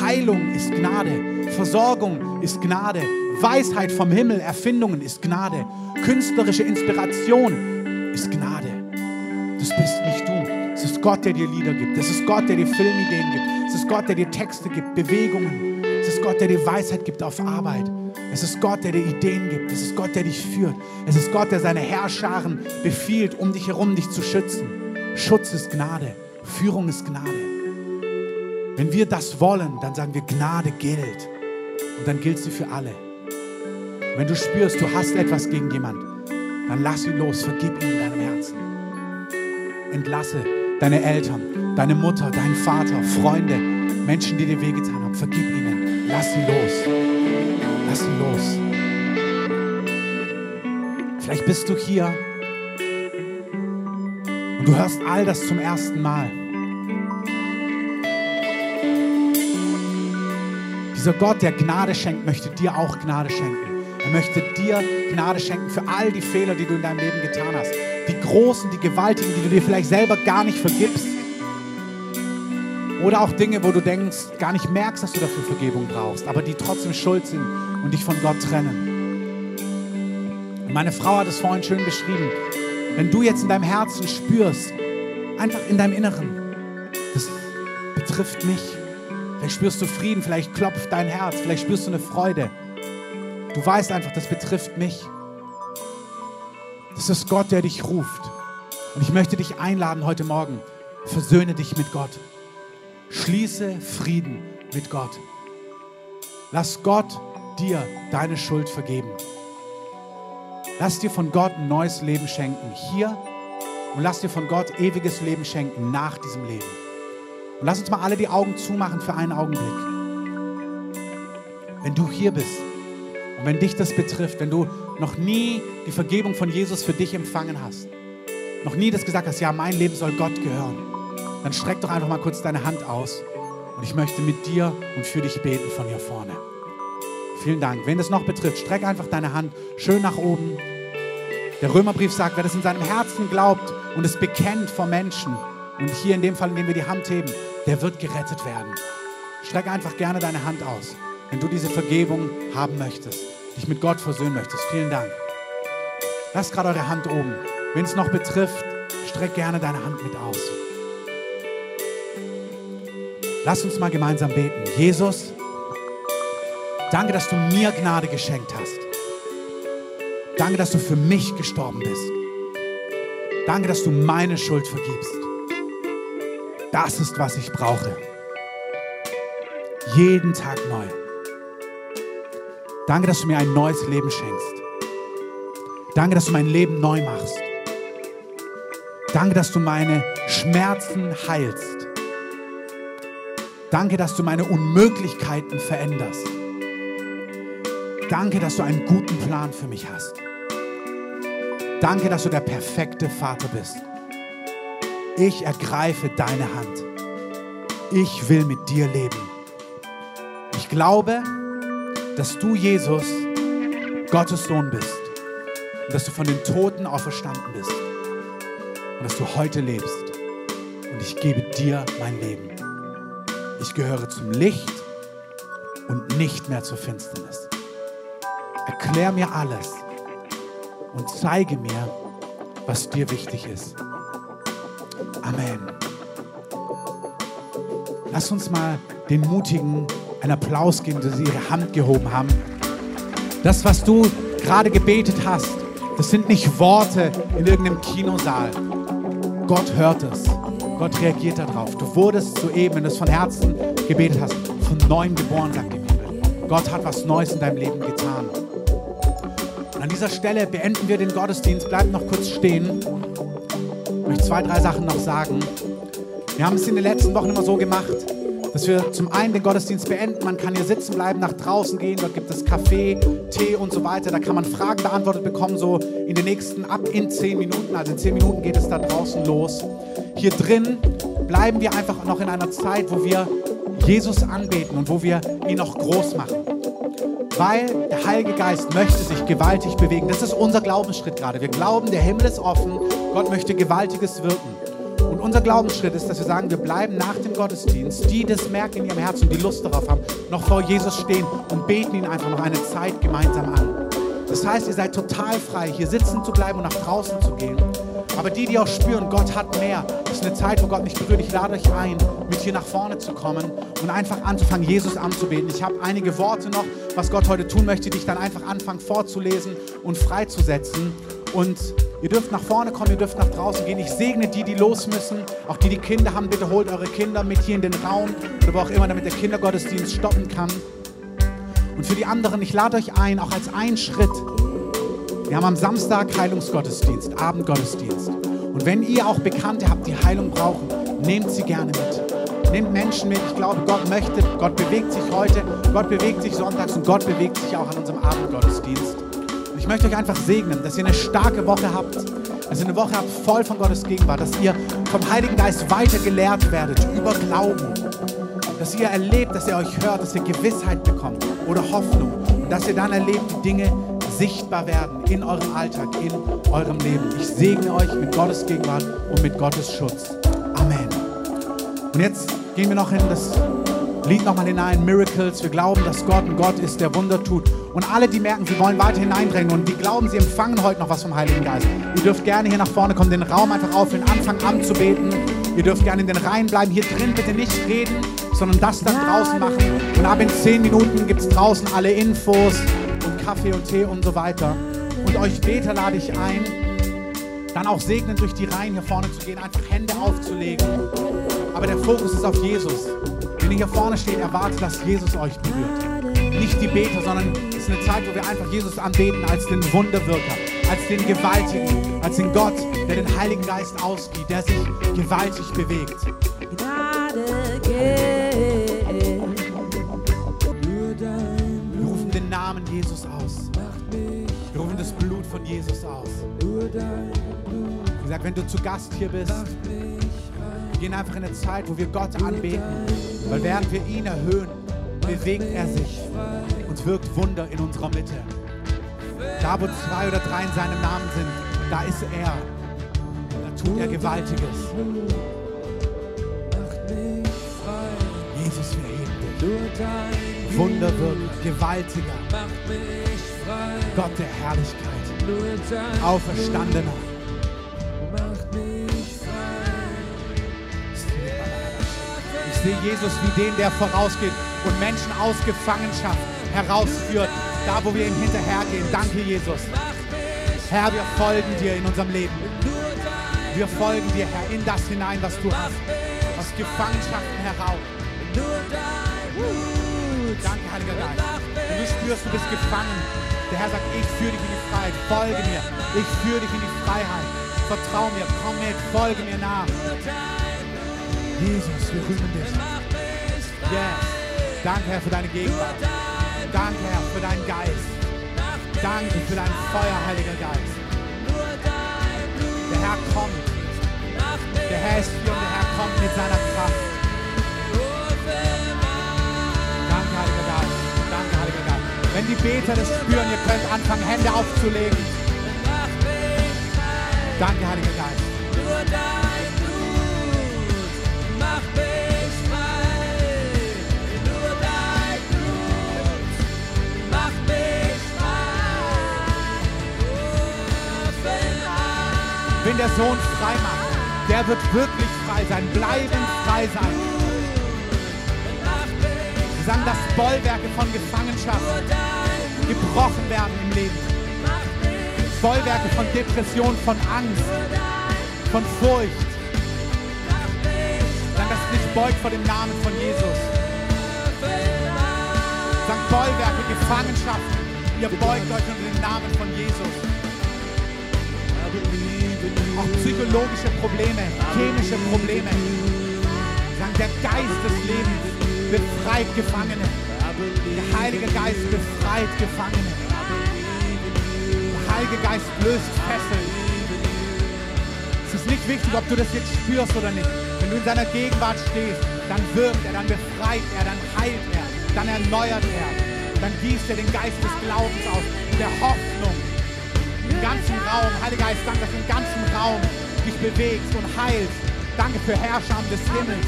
Speaker 1: Heilung ist Gnade. Versorgung ist Gnade. Weisheit vom Himmel, Erfindungen ist Gnade. Künstlerische Inspiration ist Gnade. Das bist nicht du. Ist Gott, der dir Lieder gibt. Es ist Gott, der dir Filmideen gibt. Es ist Gott, der dir Texte gibt, Bewegungen. Es ist Gott, der dir Weisheit gibt auf Arbeit. Es ist Gott, der dir Ideen gibt. Es ist Gott, der dich führt. Es ist Gott, der seine Herrscharen befiehlt, um dich herum dich zu schützen. Schutz ist Gnade. Führung ist Gnade. Wenn wir das wollen, dann sagen wir, Gnade gilt. Und dann gilt sie für alle. Wenn du spürst, du hast etwas gegen jemanden, dann lass ihn los, vergib ihn in deinem Herzen. Entlasse deine Eltern, deine Mutter, deinen Vater, Freunde, Menschen, die dir wehgetan haben. Vergib ihnen. Lass sie los. Lass sie los. Vielleicht bist du hier und du hörst all das zum ersten Mal. Dieser Gott, der Gnade schenkt, möchte dir auch Gnade schenken. Er möchte dir Gnade schenken für all die Fehler, die du in deinem Leben getan hast. Die großen, die gewaltigen, die du dir vielleicht selber gar nicht vergibst. Oder auch Dinge, wo du denkst, gar nicht merkst, dass du dafür Vergebung brauchst, aber die trotzdem schuld sind und dich von Gott trennen. Und meine Frau hat es vorhin schön beschrieben. Wenn du jetzt in deinem Herzen spürst, einfach in deinem Inneren, das betrifft mich, Vielleicht spürst du Frieden, vielleicht klopft dein Herz, vielleicht spürst du eine Freude. Du weißt einfach, das betrifft mich. Das ist Gott, der dich ruft. Und ich möchte dich einladen heute Morgen. Versöhne dich mit Gott. Schließe Frieden mit Gott. Lass Gott dir deine Schuld vergeben. Lass dir von Gott ein neues Leben schenken, hier und lass dir von Gott ewiges Leben schenken nach diesem Leben. Und lass uns mal alle die Augen zumachen für einen Augenblick. Wenn du hier bist und wenn dich das betrifft, wenn du noch nie die Vergebung von Jesus für dich empfangen hast, noch nie das gesagt hast, ja, mein Leben soll Gott gehören, dann streck doch einfach mal kurz deine Hand aus und ich möchte mit dir und für dich beten von hier vorne. Vielen Dank. Wenn das noch betrifft, streck einfach deine Hand schön nach oben. Der Römerbrief sagt, wer das in seinem Herzen glaubt und es bekennt vor Menschen, und hier in dem Fall, in dem wir die Hand heben, der wird gerettet werden. Streck einfach gerne deine Hand aus, wenn du diese Vergebung haben möchtest, dich mit Gott versöhnen möchtest. Vielen Dank. Lasst gerade eure Hand oben. Wenn es noch betrifft, streck gerne deine Hand mit aus. Lass uns mal gemeinsam beten. Jesus, danke, dass du mir Gnade geschenkt hast. Danke, dass du für mich gestorben bist. Danke, dass du meine Schuld vergibst. Das ist, was ich brauche. Jeden Tag neu. Danke, dass du mir ein neues Leben schenkst. Danke, dass du mein Leben neu machst. Danke, dass du meine Schmerzen heilst. Danke, dass du meine Unmöglichkeiten veränderst. Danke, dass du einen guten Plan für mich hast. Danke, dass du der perfekte Vater bist. Ich ergreife deine Hand. Ich will mit dir leben. Ich glaube, dass du, Jesus, Gottes Sohn bist und dass du von den Toten auferstanden bist und dass du heute lebst. Und ich gebe dir mein Leben. Ich gehöre zum Licht und nicht mehr zur Finsternis. Erklär mir alles und zeige mir, was dir wichtig ist. Amen. Lass uns mal den Mutigen einen Applaus geben, dass sie ihre Hand gehoben haben. Das, was du gerade gebetet hast, das sind nicht Worte in irgendeinem Kinosaal. Gott hört es. Gott reagiert darauf. Du wurdest soeben, wenn du es von Herzen gebetet hast, von neuem geboren, sagt die Bibel. Gott hat was Neues in deinem Leben getan. Und an dieser Stelle beenden wir den Gottesdienst. Bleib noch kurz stehen. Ich möchte zwei, drei Sachen noch sagen. Wir haben es in den letzten Wochen immer so gemacht, dass wir zum einen den Gottesdienst beenden. Man kann hier sitzen bleiben, nach draußen gehen. Dort gibt es Kaffee, Tee und so weiter. Da kann man Fragen beantwortet bekommen, so in den nächsten, ab in zehn Minuten. Also in zehn Minuten geht es da draußen los. Hier drin bleiben wir einfach noch in einer Zeit, wo wir Jesus anbeten und wo wir ihn noch groß machen. Weil der Heilige Geist möchte sich gewaltig bewegen. Das ist unser Glaubensschritt gerade. Wir glauben, der Himmel ist offen. Gott möchte Gewaltiges wirken. Unser Glaubensschritt ist, dass wir sagen, wir bleiben nach dem Gottesdienst, die das merken in ihrem Herzen und die Lust darauf haben, noch vor Jesus stehen und beten ihn einfach noch eine Zeit gemeinsam an. Das heißt, ihr seid total frei, hier sitzen zu bleiben und nach draußen zu gehen. Aber die, die auch spüren, Gott hat mehr, das ist eine Zeit, wo Gott mich berührt. Ich lade euch ein, mit hier nach vorne zu kommen und einfach anzufangen, Jesus anzubeten. Ich habe einige Worte noch, was Gott heute tun möchte, die ich dann einfach anfangen vorzulesen und freizusetzen. Und Ihr dürft nach vorne kommen, ihr dürft nach draußen gehen. Ich segne die, die los müssen. Auch die, die Kinder haben, bitte holt eure Kinder mit hier in den Raum oder wo auch immer, damit der Kindergottesdienst stoppen kann. Und für die anderen, ich lade euch ein, auch als einen Schritt. Wir haben am Samstag Heilungsgottesdienst, Abendgottesdienst. Und wenn ihr auch Bekannte habt, die Heilung brauchen, nehmt sie gerne mit. Nehmt Menschen mit. Ich glaube, Gott möchte, Gott bewegt sich heute, Gott bewegt sich sonntags und Gott bewegt sich auch an unserem Abendgottesdienst möchte euch einfach segnen, dass ihr eine starke Woche habt, dass ihr eine Woche habt voll von Gottes Gegenwart, dass ihr vom Heiligen Geist weiter gelehrt werdet über Glauben, dass ihr erlebt, dass er euch hört, dass ihr Gewissheit bekommt oder Hoffnung und dass ihr dann erlebt, die Dinge sichtbar werden in eurem Alltag, in eurem Leben. Ich segne euch mit Gottes Gegenwart und mit Gottes Schutz. Amen. Und jetzt gehen wir noch in das Lied nochmal hinein, Miracles. Wir glauben, dass Gott ein Gott ist, der Wunder tut. Und alle, die merken, sie wollen weiter hineindrängen und die glauben, sie empfangen heute noch was vom Heiligen Geist. Ihr dürft gerne hier nach vorne kommen, den Raum einfach auffüllen, anfangen anzubeten. Ihr dürft gerne in den Reihen bleiben. Hier drin bitte nicht reden, sondern das dann draußen machen. Und ab in zehn Minuten gibt es draußen alle Infos und Kaffee und Tee und so weiter. Und euch Beter lade ich ein, dann auch segnen durch die Reihen hier vorne zu gehen, einfach Hände aufzulegen. Aber der Fokus ist auf Jesus. Wenn ihr hier vorne steht, erwartet, dass Jesus euch berührt. Nicht die Beter, sondern es ist eine Zeit, wo wir einfach Jesus anbeten als den Wunderwirker, als den Gewaltigen, als den Gott, der den Heiligen Geist ausgibt, der sich gewaltig bewegt. Wir rufen den Namen Jesus aus. Wir rufen das Blut von Jesus aus. Wie gesagt, wenn du zu Gast hier bist, gehen einfach in eine Zeit, wo wir Gott anbeten. Weil während wir ihn erhöhen, bewegt er sich und wirkt Wunder in unserer Mitte. Da, wo zwei oder drei in seinem Namen sind, da ist er. Da tut er Gewaltiges. Jesus, wir heben dich. Wunder wirkt, gewaltiger. Gott der Herrlichkeit. Auferstandener. sehe Jesus wie den, der vorausgeht und Menschen aus Gefangenschaft herausführt, da wo wir ihm hinterhergehen. Danke, Jesus. Herr, wir folgen dir in unserem Leben. Wir folgen dir, Herr, in das hinein, was du hast. Aus Gefangenschaften heraus. Danke, Heiliger Geist. Wenn du spürst, du bist gefangen. Der Herr sagt, ich führe dich in die Freiheit. Folge mir. Ich führe dich in die Freiheit. Vertrau mir. Komm mit. Folge mir nach. Jesus, wir rühmen dich. Yes. Danke, Herr, für deine Gegenwart. Danke, Herr, für deinen Geist. Danke für dein Feuer, Heiliger Geist. Der Herr kommt. Der Herr ist hier und der Herr kommt mit seiner Kraft. Danke, Heiliger Geist. Danke, Heiliger Geist. Wenn die Beter das spüren, ihr könnt anfangen, Hände aufzulegen. Danke, Heiliger Geist. Der Sohn frei macht, der wird wirklich frei sein, bleibend frei sein. Wir sagen, dass Bollwerke von Gefangenschaft gebrochen werden im Leben. Bollwerke von Depression, von Angst, von Furcht. Dass es nicht beugt vor dem Namen von Jesus. Sagen, Bollwerke, Gefangenschaften, ihr beugt euch unter den Namen von Jesus. Auch psychologische Probleme, chemische Probleme. Sagen, der Geist des Lebens befreit Gefangene. Der Heilige Geist befreit Gefangene. Der Heilige Geist löst Fesseln. Es ist nicht wichtig, ob du das jetzt spürst oder nicht. Wenn du in seiner Gegenwart stehst, dann wirkt er, dann befreit er, dann heilt er, dann erneuert er, dann gießt er den Geist des Glaubens aus, der Hoffnung im ganzen Raum. Heiliger Geist, danke, dass du im ganzen Raum dich bewegst und heilst. Danke für Herrscher des Himmels,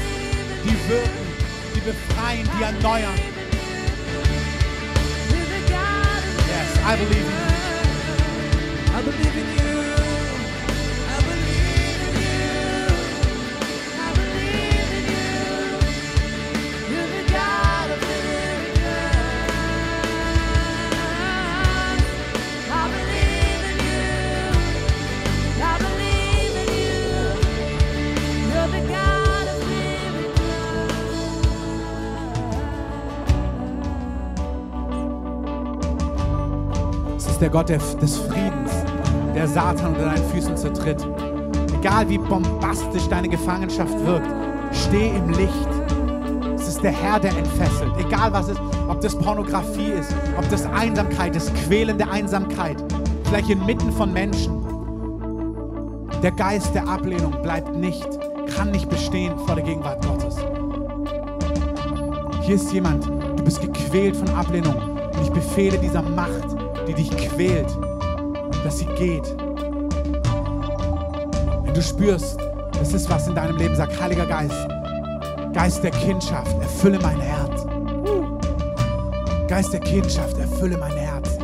Speaker 1: die wirken, die befreien, die erneuern. Yes, I believe in der Gott des Friedens, der Satan unter deinen Füßen zertritt. Egal wie bombastisch deine Gefangenschaft wirkt, steh im Licht. Es ist der Herr, der entfesselt. Egal was es ist, ob das Pornografie ist, ob das Einsamkeit ist, quälende Einsamkeit, vielleicht inmitten von Menschen. Der Geist der Ablehnung bleibt nicht, kann nicht bestehen vor der Gegenwart Gottes. Hier ist jemand, du bist gequält von Ablehnung. Und ich befehle dieser Macht, die dich quält, dass sie geht. Wenn du spürst, das ist was in deinem Leben, sag, Heiliger Geist, Geist der Kindschaft, erfülle mein Herz. Geist der Kindschaft, erfülle mein Herz.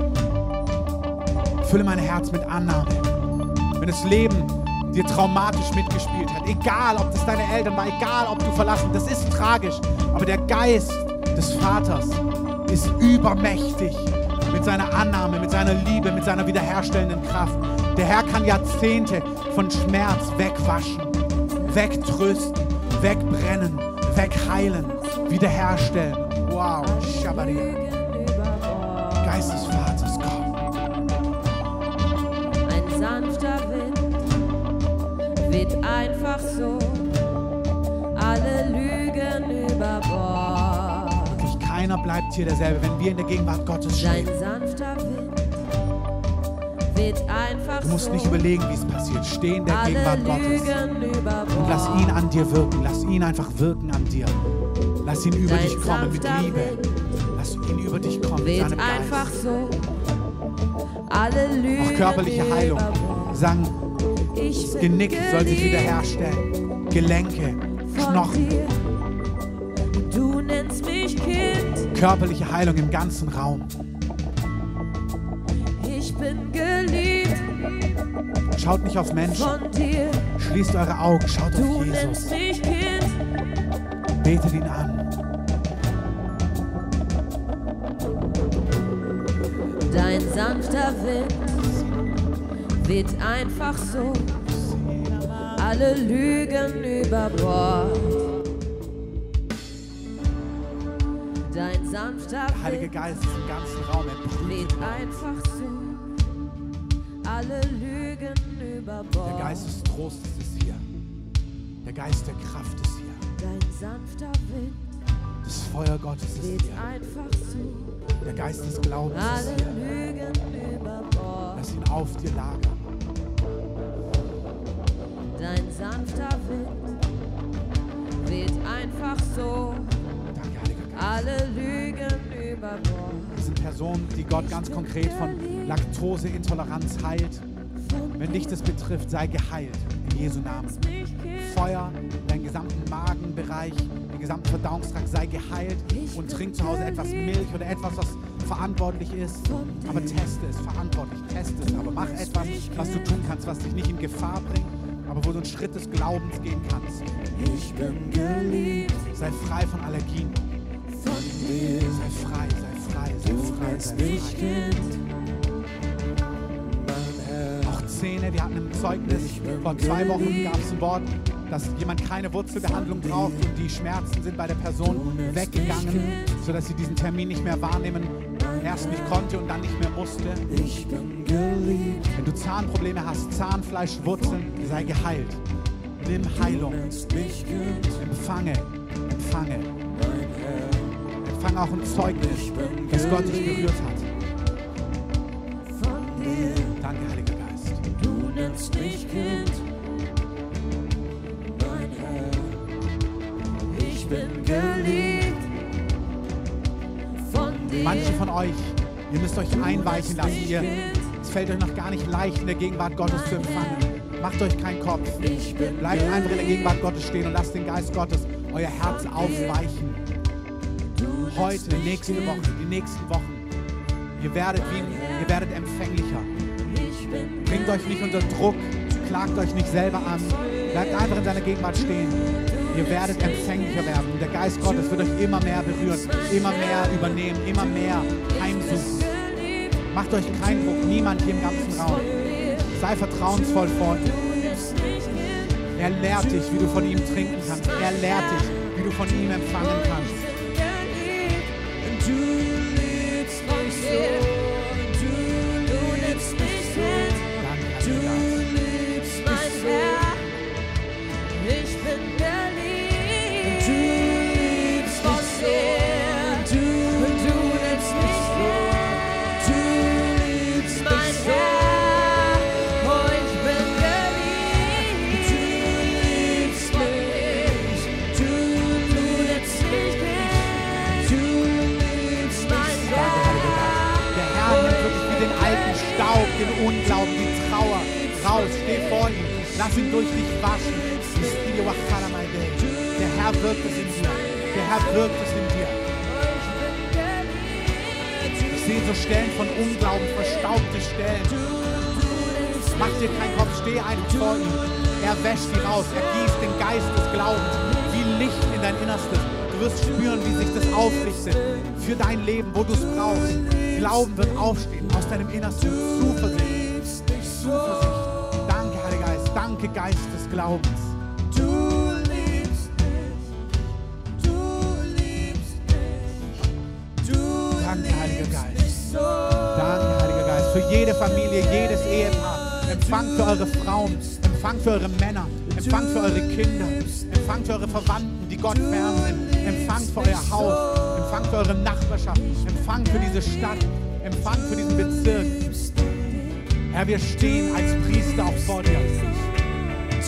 Speaker 1: Fülle mein Herz mit Annahme. Wenn das Leben dir traumatisch mitgespielt hat, egal ob das deine Eltern war, egal ob du verlassen, das ist tragisch, aber der Geist des Vaters ist übermächtig mit seiner Annahme, mit seiner Liebe, mit seiner wiederherstellenden Kraft. Der Herr kann Jahrzehnte von Schmerz wegwaschen, wegtrösten, wegbrennen, wegheilen, wiederherstellen. Wow, Shabaria. Geist des Vaters, komm.
Speaker 2: Ein sanfter Wind weht einfach so
Speaker 1: keiner bleibt hier derselbe, wenn wir in der Gegenwart Gottes stehen.
Speaker 2: sanfter Wind weht einfach
Speaker 1: Du musst nicht überlegen, wie es passiert. Steh in der Gegenwart Gottes. Und lass ihn an dir wirken. Lass ihn einfach wirken an dir. Lass ihn über
Speaker 2: Dein
Speaker 1: dich kommen mit Liebe. Lass ihn über dich kommen mit seinem
Speaker 2: einfach
Speaker 1: Geist.
Speaker 2: so alle Lügen
Speaker 1: Auch körperliche Heilung. Sang, Genick soll sich wiederherstellen. Gelenke, Knochen. Körperliche Heilung im ganzen Raum.
Speaker 2: Ich bin geliebt
Speaker 1: Schaut nicht auf Menschen.
Speaker 2: von dir.
Speaker 1: Schließt eure Augen. Schaut
Speaker 2: Du
Speaker 1: auf Jesus. Betet ihn an.
Speaker 2: Dein sanfter Wind weht einfach so alle Lügen über Bord. Sanfter
Speaker 1: Heilige Geist ist im ganzen Raum. Er prüft.
Speaker 2: einfach so alle Lügen über
Speaker 1: Der
Speaker 2: Bord.
Speaker 1: Geist des Trostes ist hier. Der Geist der Kraft ist hier.
Speaker 2: Dein sanfter Wind
Speaker 1: Das Feuer Gottes ist hier.
Speaker 2: einfach so
Speaker 1: Der Geist des Glaubens ist
Speaker 2: alle
Speaker 1: hier.
Speaker 2: Lügen über Bord.
Speaker 1: Lass ihn auf dir lagern.
Speaker 2: Dein sanfter Wind weht einfach so. Alle Lügen über Bord.
Speaker 1: Wir sind Personen, die Gott ganz konkret von Laktoseintoleranz heilt. Wenn dich das betrifft, sei geheilt. In Jesu Namen. Feuer, deinen gesamten Magenbereich, den gesamten Verdauungstrakt sei geheilt und trink zu Hause etwas Milch oder etwas, was verantwortlich ist. Aber teste es verantwortlich, teste es. Aber mach etwas, was du tun kannst, was dich nicht in Gefahr bringt, aber wo du einen Schritt des Glaubens gehen kannst.
Speaker 3: Ich bin geliebt
Speaker 1: Sei frei von Allergien.
Speaker 3: Dir.
Speaker 1: Sei frei, sei frei, sei
Speaker 3: Du
Speaker 1: frei, sei
Speaker 3: mich
Speaker 1: frei.
Speaker 3: Kind.
Speaker 1: Auch Zähne, wir hatten im Zeugnis, vor zwei Wochen gab es ein Wort, dass jemand keine Wurzelbehandlung braucht und die Schmerzen sind bei der Person weggegangen, sodass sie diesen Termin nicht mehr wahrnehmen, erst nicht konnte und dann nicht mehr musste.
Speaker 3: Ich bin geliebt,
Speaker 1: Wenn du Zahnprobleme hast, Zahnfleischwurzeln, sei geheilt. Nimm Heilung. Empfange, empfange. Empfange auch ein Zeugnis, dass Gott dich berührt hat.
Speaker 2: Von dir,
Speaker 1: Danke, Heiliger Geist.
Speaker 3: Du nennst mich Kind, mein Herr.
Speaker 2: ich bin geliebt. Von dir,
Speaker 1: Manche von euch, ihr müsst euch einweichen lassen. Ihr, es fällt euch noch gar nicht leicht, in der Gegenwart Gottes zu empfangen. Macht euch keinen Kopf. Bleibt einfach in der Gegenwart Gottes stehen und lasst den Geist Gottes euer Herz aufweichen. Heute, nächste Woche, die nächsten Wochen. Ihr werdet, wie, ihr werdet empfänglicher. Bringt euch nicht unter Druck, klagt euch nicht selber an. Bleibt einfach in seiner Gegenwart stehen. Ihr werdet empfänglicher werden. Der Geist Gottes wird euch immer mehr berühren, immer mehr übernehmen, immer mehr heimsuchen. Macht euch keinen Druck, niemand hier im ganzen Raum. Sei vertrauensvoll vor ihm. Er lehrt dich, wie du von ihm trinken kannst. Er lehrt dich, wie du von ihm empfangen kannst. Lass ihn durch dich waschen. Der Herr wirkt es in dir. Der Herr wirkt es in dir. Ich sehe so Stellen von Unglauben, verstaubte Stellen. Mach dir keinen Kopf, steh einfach vor ihm. Er wäscht die raus, er gießt den Geist des Glaubens wie Licht in dein Innerstes. Du wirst spüren, wie sich das aufrichtet für dein Leben, wo du es brauchst. Glauben wird aufstehen aus deinem Innersten. Zuversicht, Zuversicht. Heiliger Geist. Des Glaubens.
Speaker 3: Du liebst mich, du liebst mich, du
Speaker 1: Danke, Heiliger Geist.
Speaker 3: so.
Speaker 1: Danke, Heiliger Geist. Für jede Familie, jedes Ehepaar. Empfangt für eure Frauen. Empfangt für eure Männer. Empfangt für eure Kinder. Empfangt für eure Verwandten, die Gott fern sind. Empfangt für euer Haus. Empfangt für eure Nachbarschaft. Empfangt für diese Stadt. Empfangt für diesen Bezirk. Herr, wir stehen als Priester auch vor dir.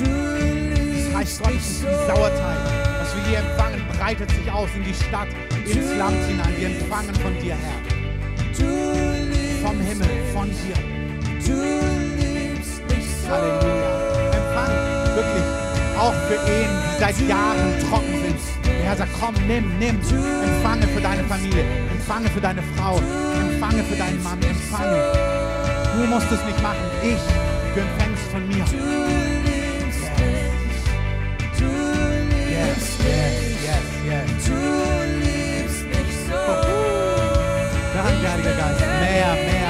Speaker 1: Das heißt, Gott, ist wie Sauerteig. Was wir hier empfangen, breitet sich aus in die Stadt, ins Land hinein. Wir empfangen von dir, Herr. Vom Himmel, von dir. Halleluja. Empfang wirklich auch für Ehen, die seit Jahren trocken sind. Der Herr sagt, komm, nimm, nimm. Empfange für deine Familie. Empfange für deine Frau. Empfange für deinen Mann. Empfange. Du musst es nicht machen. Ich, du empfängst von mir. Obrigado, Gabi. Meia, meia.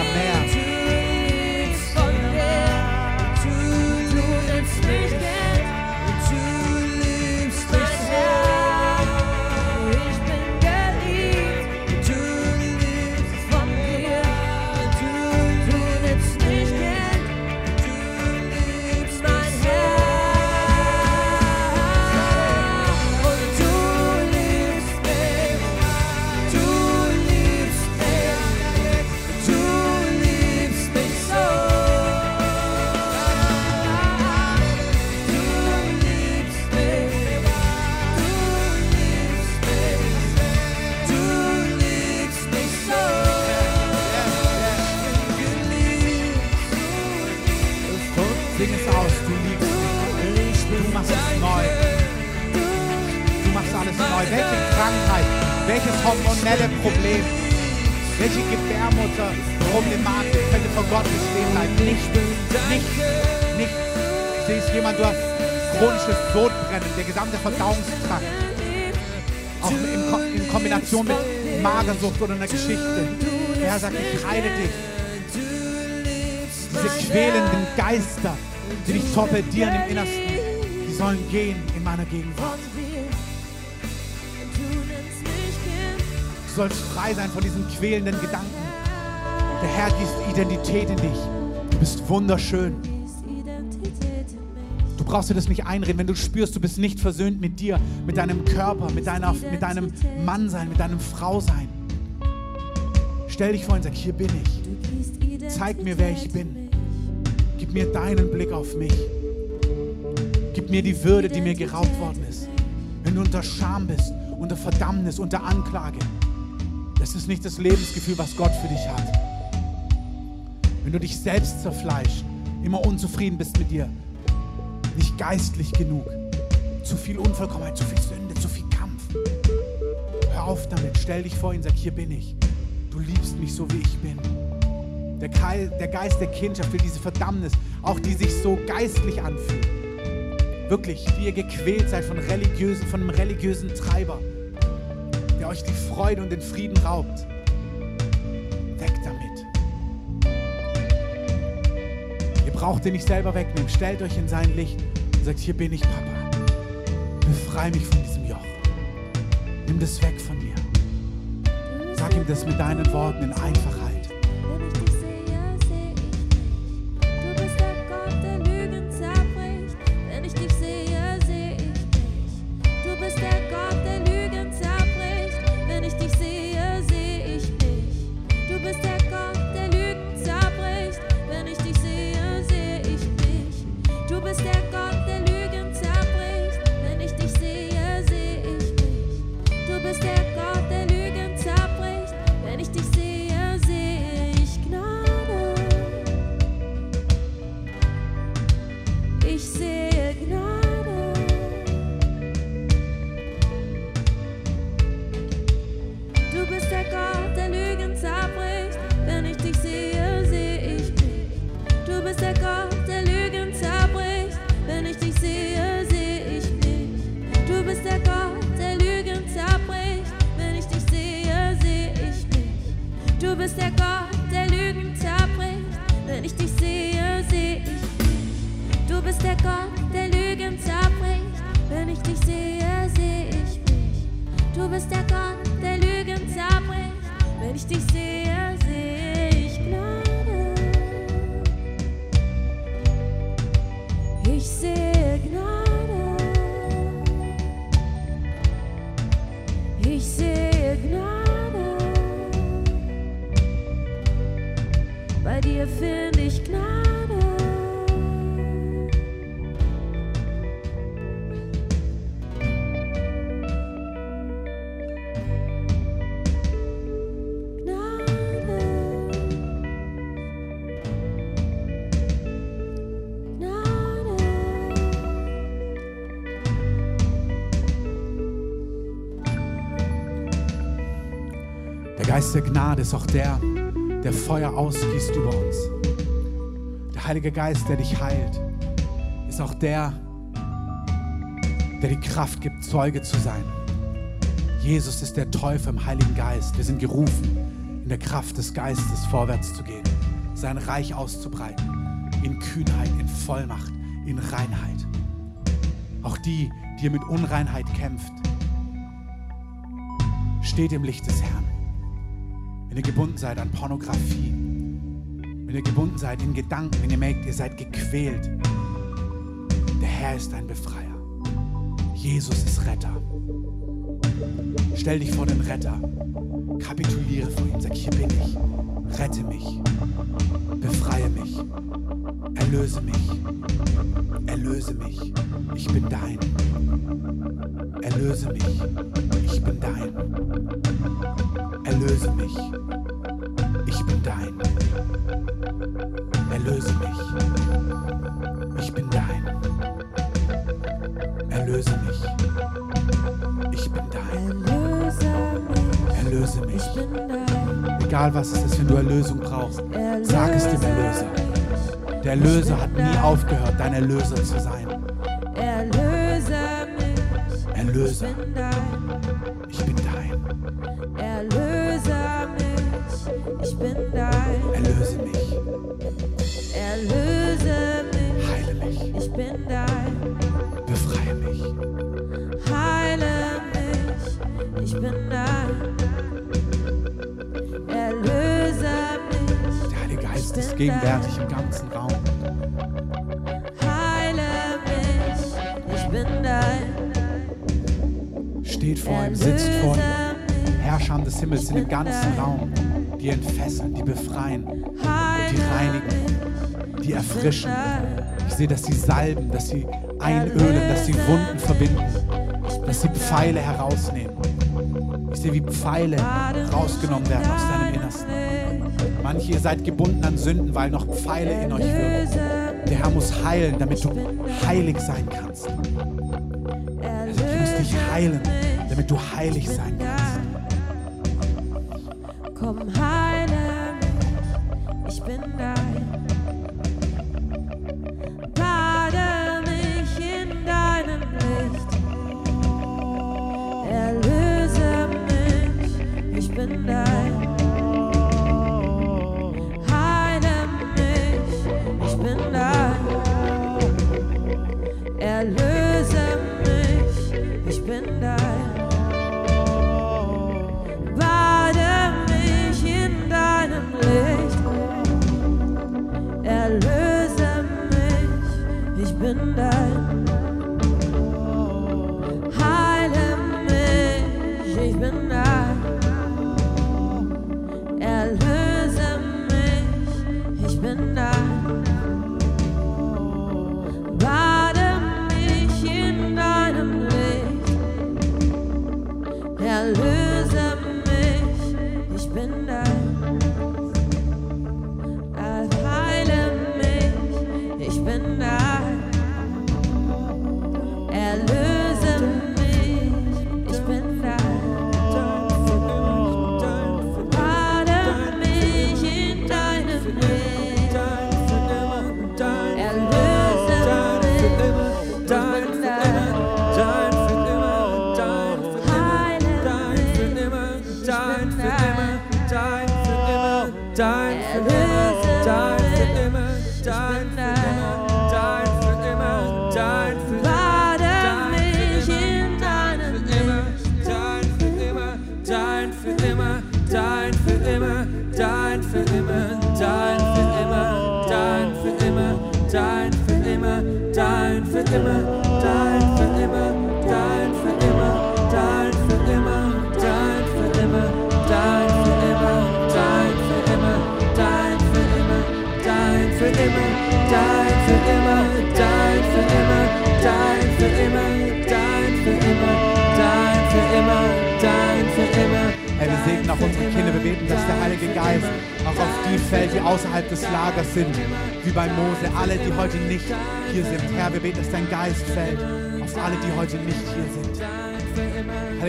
Speaker 1: Welches hormonelle Problem, welche Gebärmutterproblematik könnte vor Gott bestehen bleiben. Nicht, nicht, nicht. Ich sehe es jemand, du hast chronisches Sodbrennen, der gesamte Verdauungstrakt. Auch in, in Kombination mit Magersucht oder einer Geschichte. Herr sagt, ich heile dich. Diese quälenden Geister, die dich torpedieren im Innersten, die sollen gehen in meiner Gegenwart. Du sollst frei sein von diesen quälenden Gedanken. Der Herr gießt Identität in dich. Du bist wunderschön. Du brauchst dir das nicht einreden, wenn du spürst, du bist nicht versöhnt mit dir, mit deinem Körper, mit, deiner, mit deinem Mannsein, mit deinem Frausein. Stell dich vor und sag, hier bin ich. Zeig mir, wer ich bin. Gib mir deinen Blick auf mich. Gib mir die Würde, die mir geraubt worden ist. Wenn du unter Scham bist, unter Verdammnis, unter Anklage, das ist nicht das Lebensgefühl, was Gott für dich hat. Wenn du dich selbst zerfleischst, immer unzufrieden bist mit dir, nicht geistlich genug, zu viel Unvollkommenheit, zu viel Sünde, zu viel Kampf. Hör auf damit, stell dich vor ihn, sag, hier bin ich. Du liebst mich so, wie ich bin. Der, Geist der Kindschaft will diese Verdammnis, auch die sich so geistlich anfühlt. Wirklich, wie ihr gequält seid von, religiösen, von einem religiösen Treiber, euch die Freude und den Frieden raubt. Weg damit. Ihr braucht ihn nicht selber wegnehmen. Stellt euch in sein Licht und sagt, hier bin ich, Papa. Befrei mich von diesem Joch. Nimm das weg von mir. Sag ihm das mit deinen Worten in Einfachheit.
Speaker 4: Wenn ich dich sehe, sehe ich. Du bist der Gott, der Lügen zerbricht. Wenn ich dich sehe, sehe ich mich. Du bist der Gott, der Lügen zerbricht. Wenn ich dich sehe Gnade
Speaker 1: ist auch der, der Feuer ausgießt über uns. Der Heilige Geist, der dich heilt, ist auch der, der die Kraft gibt, Zeuge zu sein. Jesus ist der Täufer im Heiligen Geist. Wir sind gerufen, in der Kraft des Geistes vorwärts zu gehen, sein Reich auszubreiten, in Kühnheit, in Vollmacht, in Reinheit. Auch die, die mit Unreinheit kämpft, steht im Licht des Herrn. Wenn ihr gebunden seid an Pornografie, wenn ihr gebunden seid in Gedanken, wenn ihr merkt, ihr seid gequält, der Herr ist dein Befreier. Jesus ist Retter. Stell dich vor den Retter. Kapituliere vor ihm. Sag, hier bin ich. Rette mich. Befreie mich. Erlöse mich. Erlöse mich. Ich bin dein. Erlöse mich. Ich bin dein. Erlöse mich. Egal was es ist, wenn du Erlösung brauchst, sag es dem Erlöser. Der Erlöser hat nie aufgehört, dein Erlöser zu sein.
Speaker 4: Erlöse mich,
Speaker 1: Erlöser,
Speaker 4: ich bin dein.
Speaker 1: ich bin dein.
Speaker 4: Erlöse mich, ich bin dein.
Speaker 1: Erlöse mich,
Speaker 4: Erlöse mich,
Speaker 1: heile mich,
Speaker 4: ich bin dein.
Speaker 1: befreie mich.
Speaker 4: Heile mich, ich bin dein.
Speaker 1: Geist ist gegenwärtig im ganzen Raum.
Speaker 4: heile mich, ich bin dein.
Speaker 1: Steht vor ihm, sitzt vor ihm. Herrscher des Himmels sind im ganzen Raum. Die entfesseln, die befreien, die reinigen, die erfrischen. Ich sehe, dass sie salben, dass sie einölen, dass sie Wunden verbinden, dass sie Pfeile herausnehmen. Ich sehe, wie Pfeile rausgenommen werden aus deinem Innersten. Manche, ihr seid gebunden an Sünden, weil noch Pfeile in euch wirken. Der Herr muss heilen, damit du heilig sein kannst. Er sagt, ich muss dich heilen, damit du heilig sein kannst.
Speaker 4: Komm, heile
Speaker 1: and I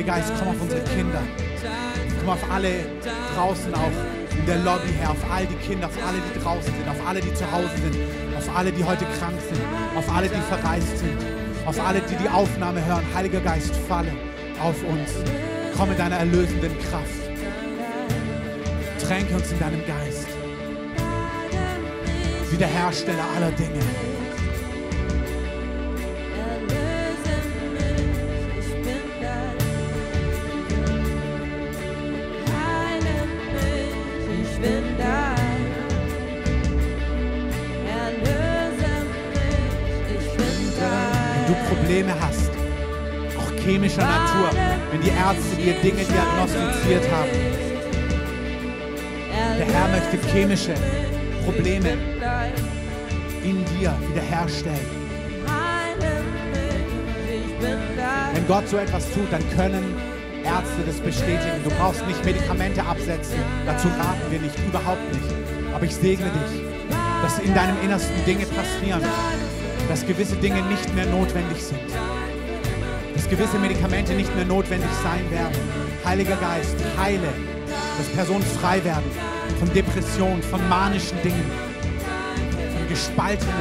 Speaker 1: Heiliger Geist, komm auf unsere Kinder. Komm auf alle draußen auch in der Lobby, Herr. Auf all die Kinder, auf alle, die draußen sind, auf alle, die zu Hause sind, auf alle, die heute krank sind, auf alle, die verreist sind, auf alle, die die Aufnahme hören. Heiliger Geist, falle auf uns. Komm mit deiner erlösenden Kraft. Tränke uns in deinem Geist. Wiederhersteller aller Dinge. Wenn die Ärzte dir Dinge diagnostiziert haben, der Herr möchte chemische Probleme in dir wiederherstellen. Wenn Gott so etwas tut, dann können Ärzte das bestätigen. Du brauchst nicht Medikamente absetzen. Dazu raten wir nicht, überhaupt nicht. Aber ich segne dich, dass in deinem Innersten Dinge passieren, dass gewisse Dinge nicht mehr notwendig sind. Gewisse Medikamente nicht mehr notwendig sein werden. Heiliger Geist, heile, dass Personen frei werden von Depressionen, von manischen Dingen, von gespaltenen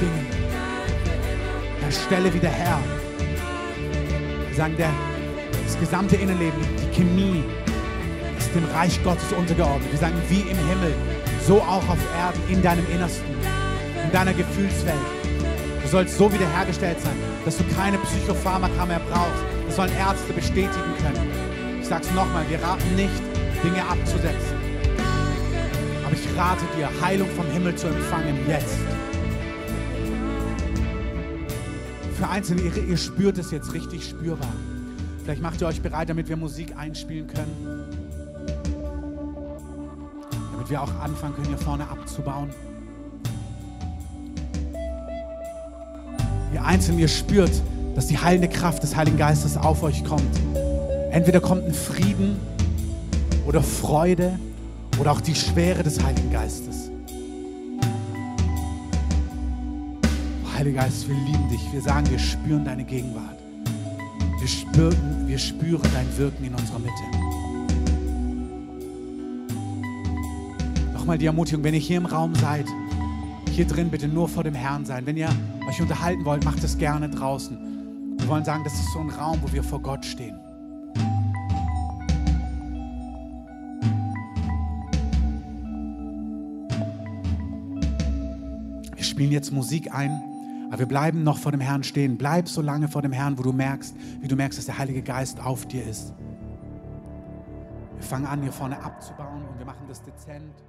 Speaker 1: Dingen. Herr, stelle wieder her. Wir sagen, der, das gesamte Innenleben, die Chemie ist dem Reich Gottes untergeordnet. Wir sagen, wie im Himmel, so auch auf Erden, in deinem Innersten, in deiner Gefühlswelt. Du sollst so wiederhergestellt sein, dass du keine Psychopharmaka mehr brauchst. Das sollen Ärzte bestätigen können. Ich sag's nochmal, wir raten nicht, Dinge abzusetzen. Aber ich rate dir, Heilung vom Himmel zu empfangen jetzt. Für Einzelne, ihr, ihr spürt es jetzt richtig spürbar. Vielleicht macht ihr euch bereit, damit wir Musik einspielen können. Damit wir auch anfangen können, hier vorne abzubauen. Einzelnen, ihr spürt, dass die heilende Kraft des Heiligen Geistes auf euch kommt. Entweder kommt ein Frieden oder Freude oder auch die Schwere des Heiligen Geistes. Oh, Heiliger Geist, wir lieben dich. Wir sagen, wir spüren deine Gegenwart. Wir spüren, wir spüren dein Wirken in unserer Mitte. Nochmal die Ermutigung, wenn ihr hier im Raum seid, hier drin bitte nur vor dem Herrn sein. Wenn ihr euch unterhalten wollt, macht es gerne draußen. Wir wollen sagen, das ist so ein Raum, wo wir vor Gott stehen. Wir spielen jetzt Musik ein, aber wir bleiben noch vor dem Herrn stehen. Bleib so lange vor dem Herrn, wo du merkst, wie du merkst, dass der Heilige Geist auf dir ist. Wir fangen an, hier vorne abzubauen und wir machen das dezent.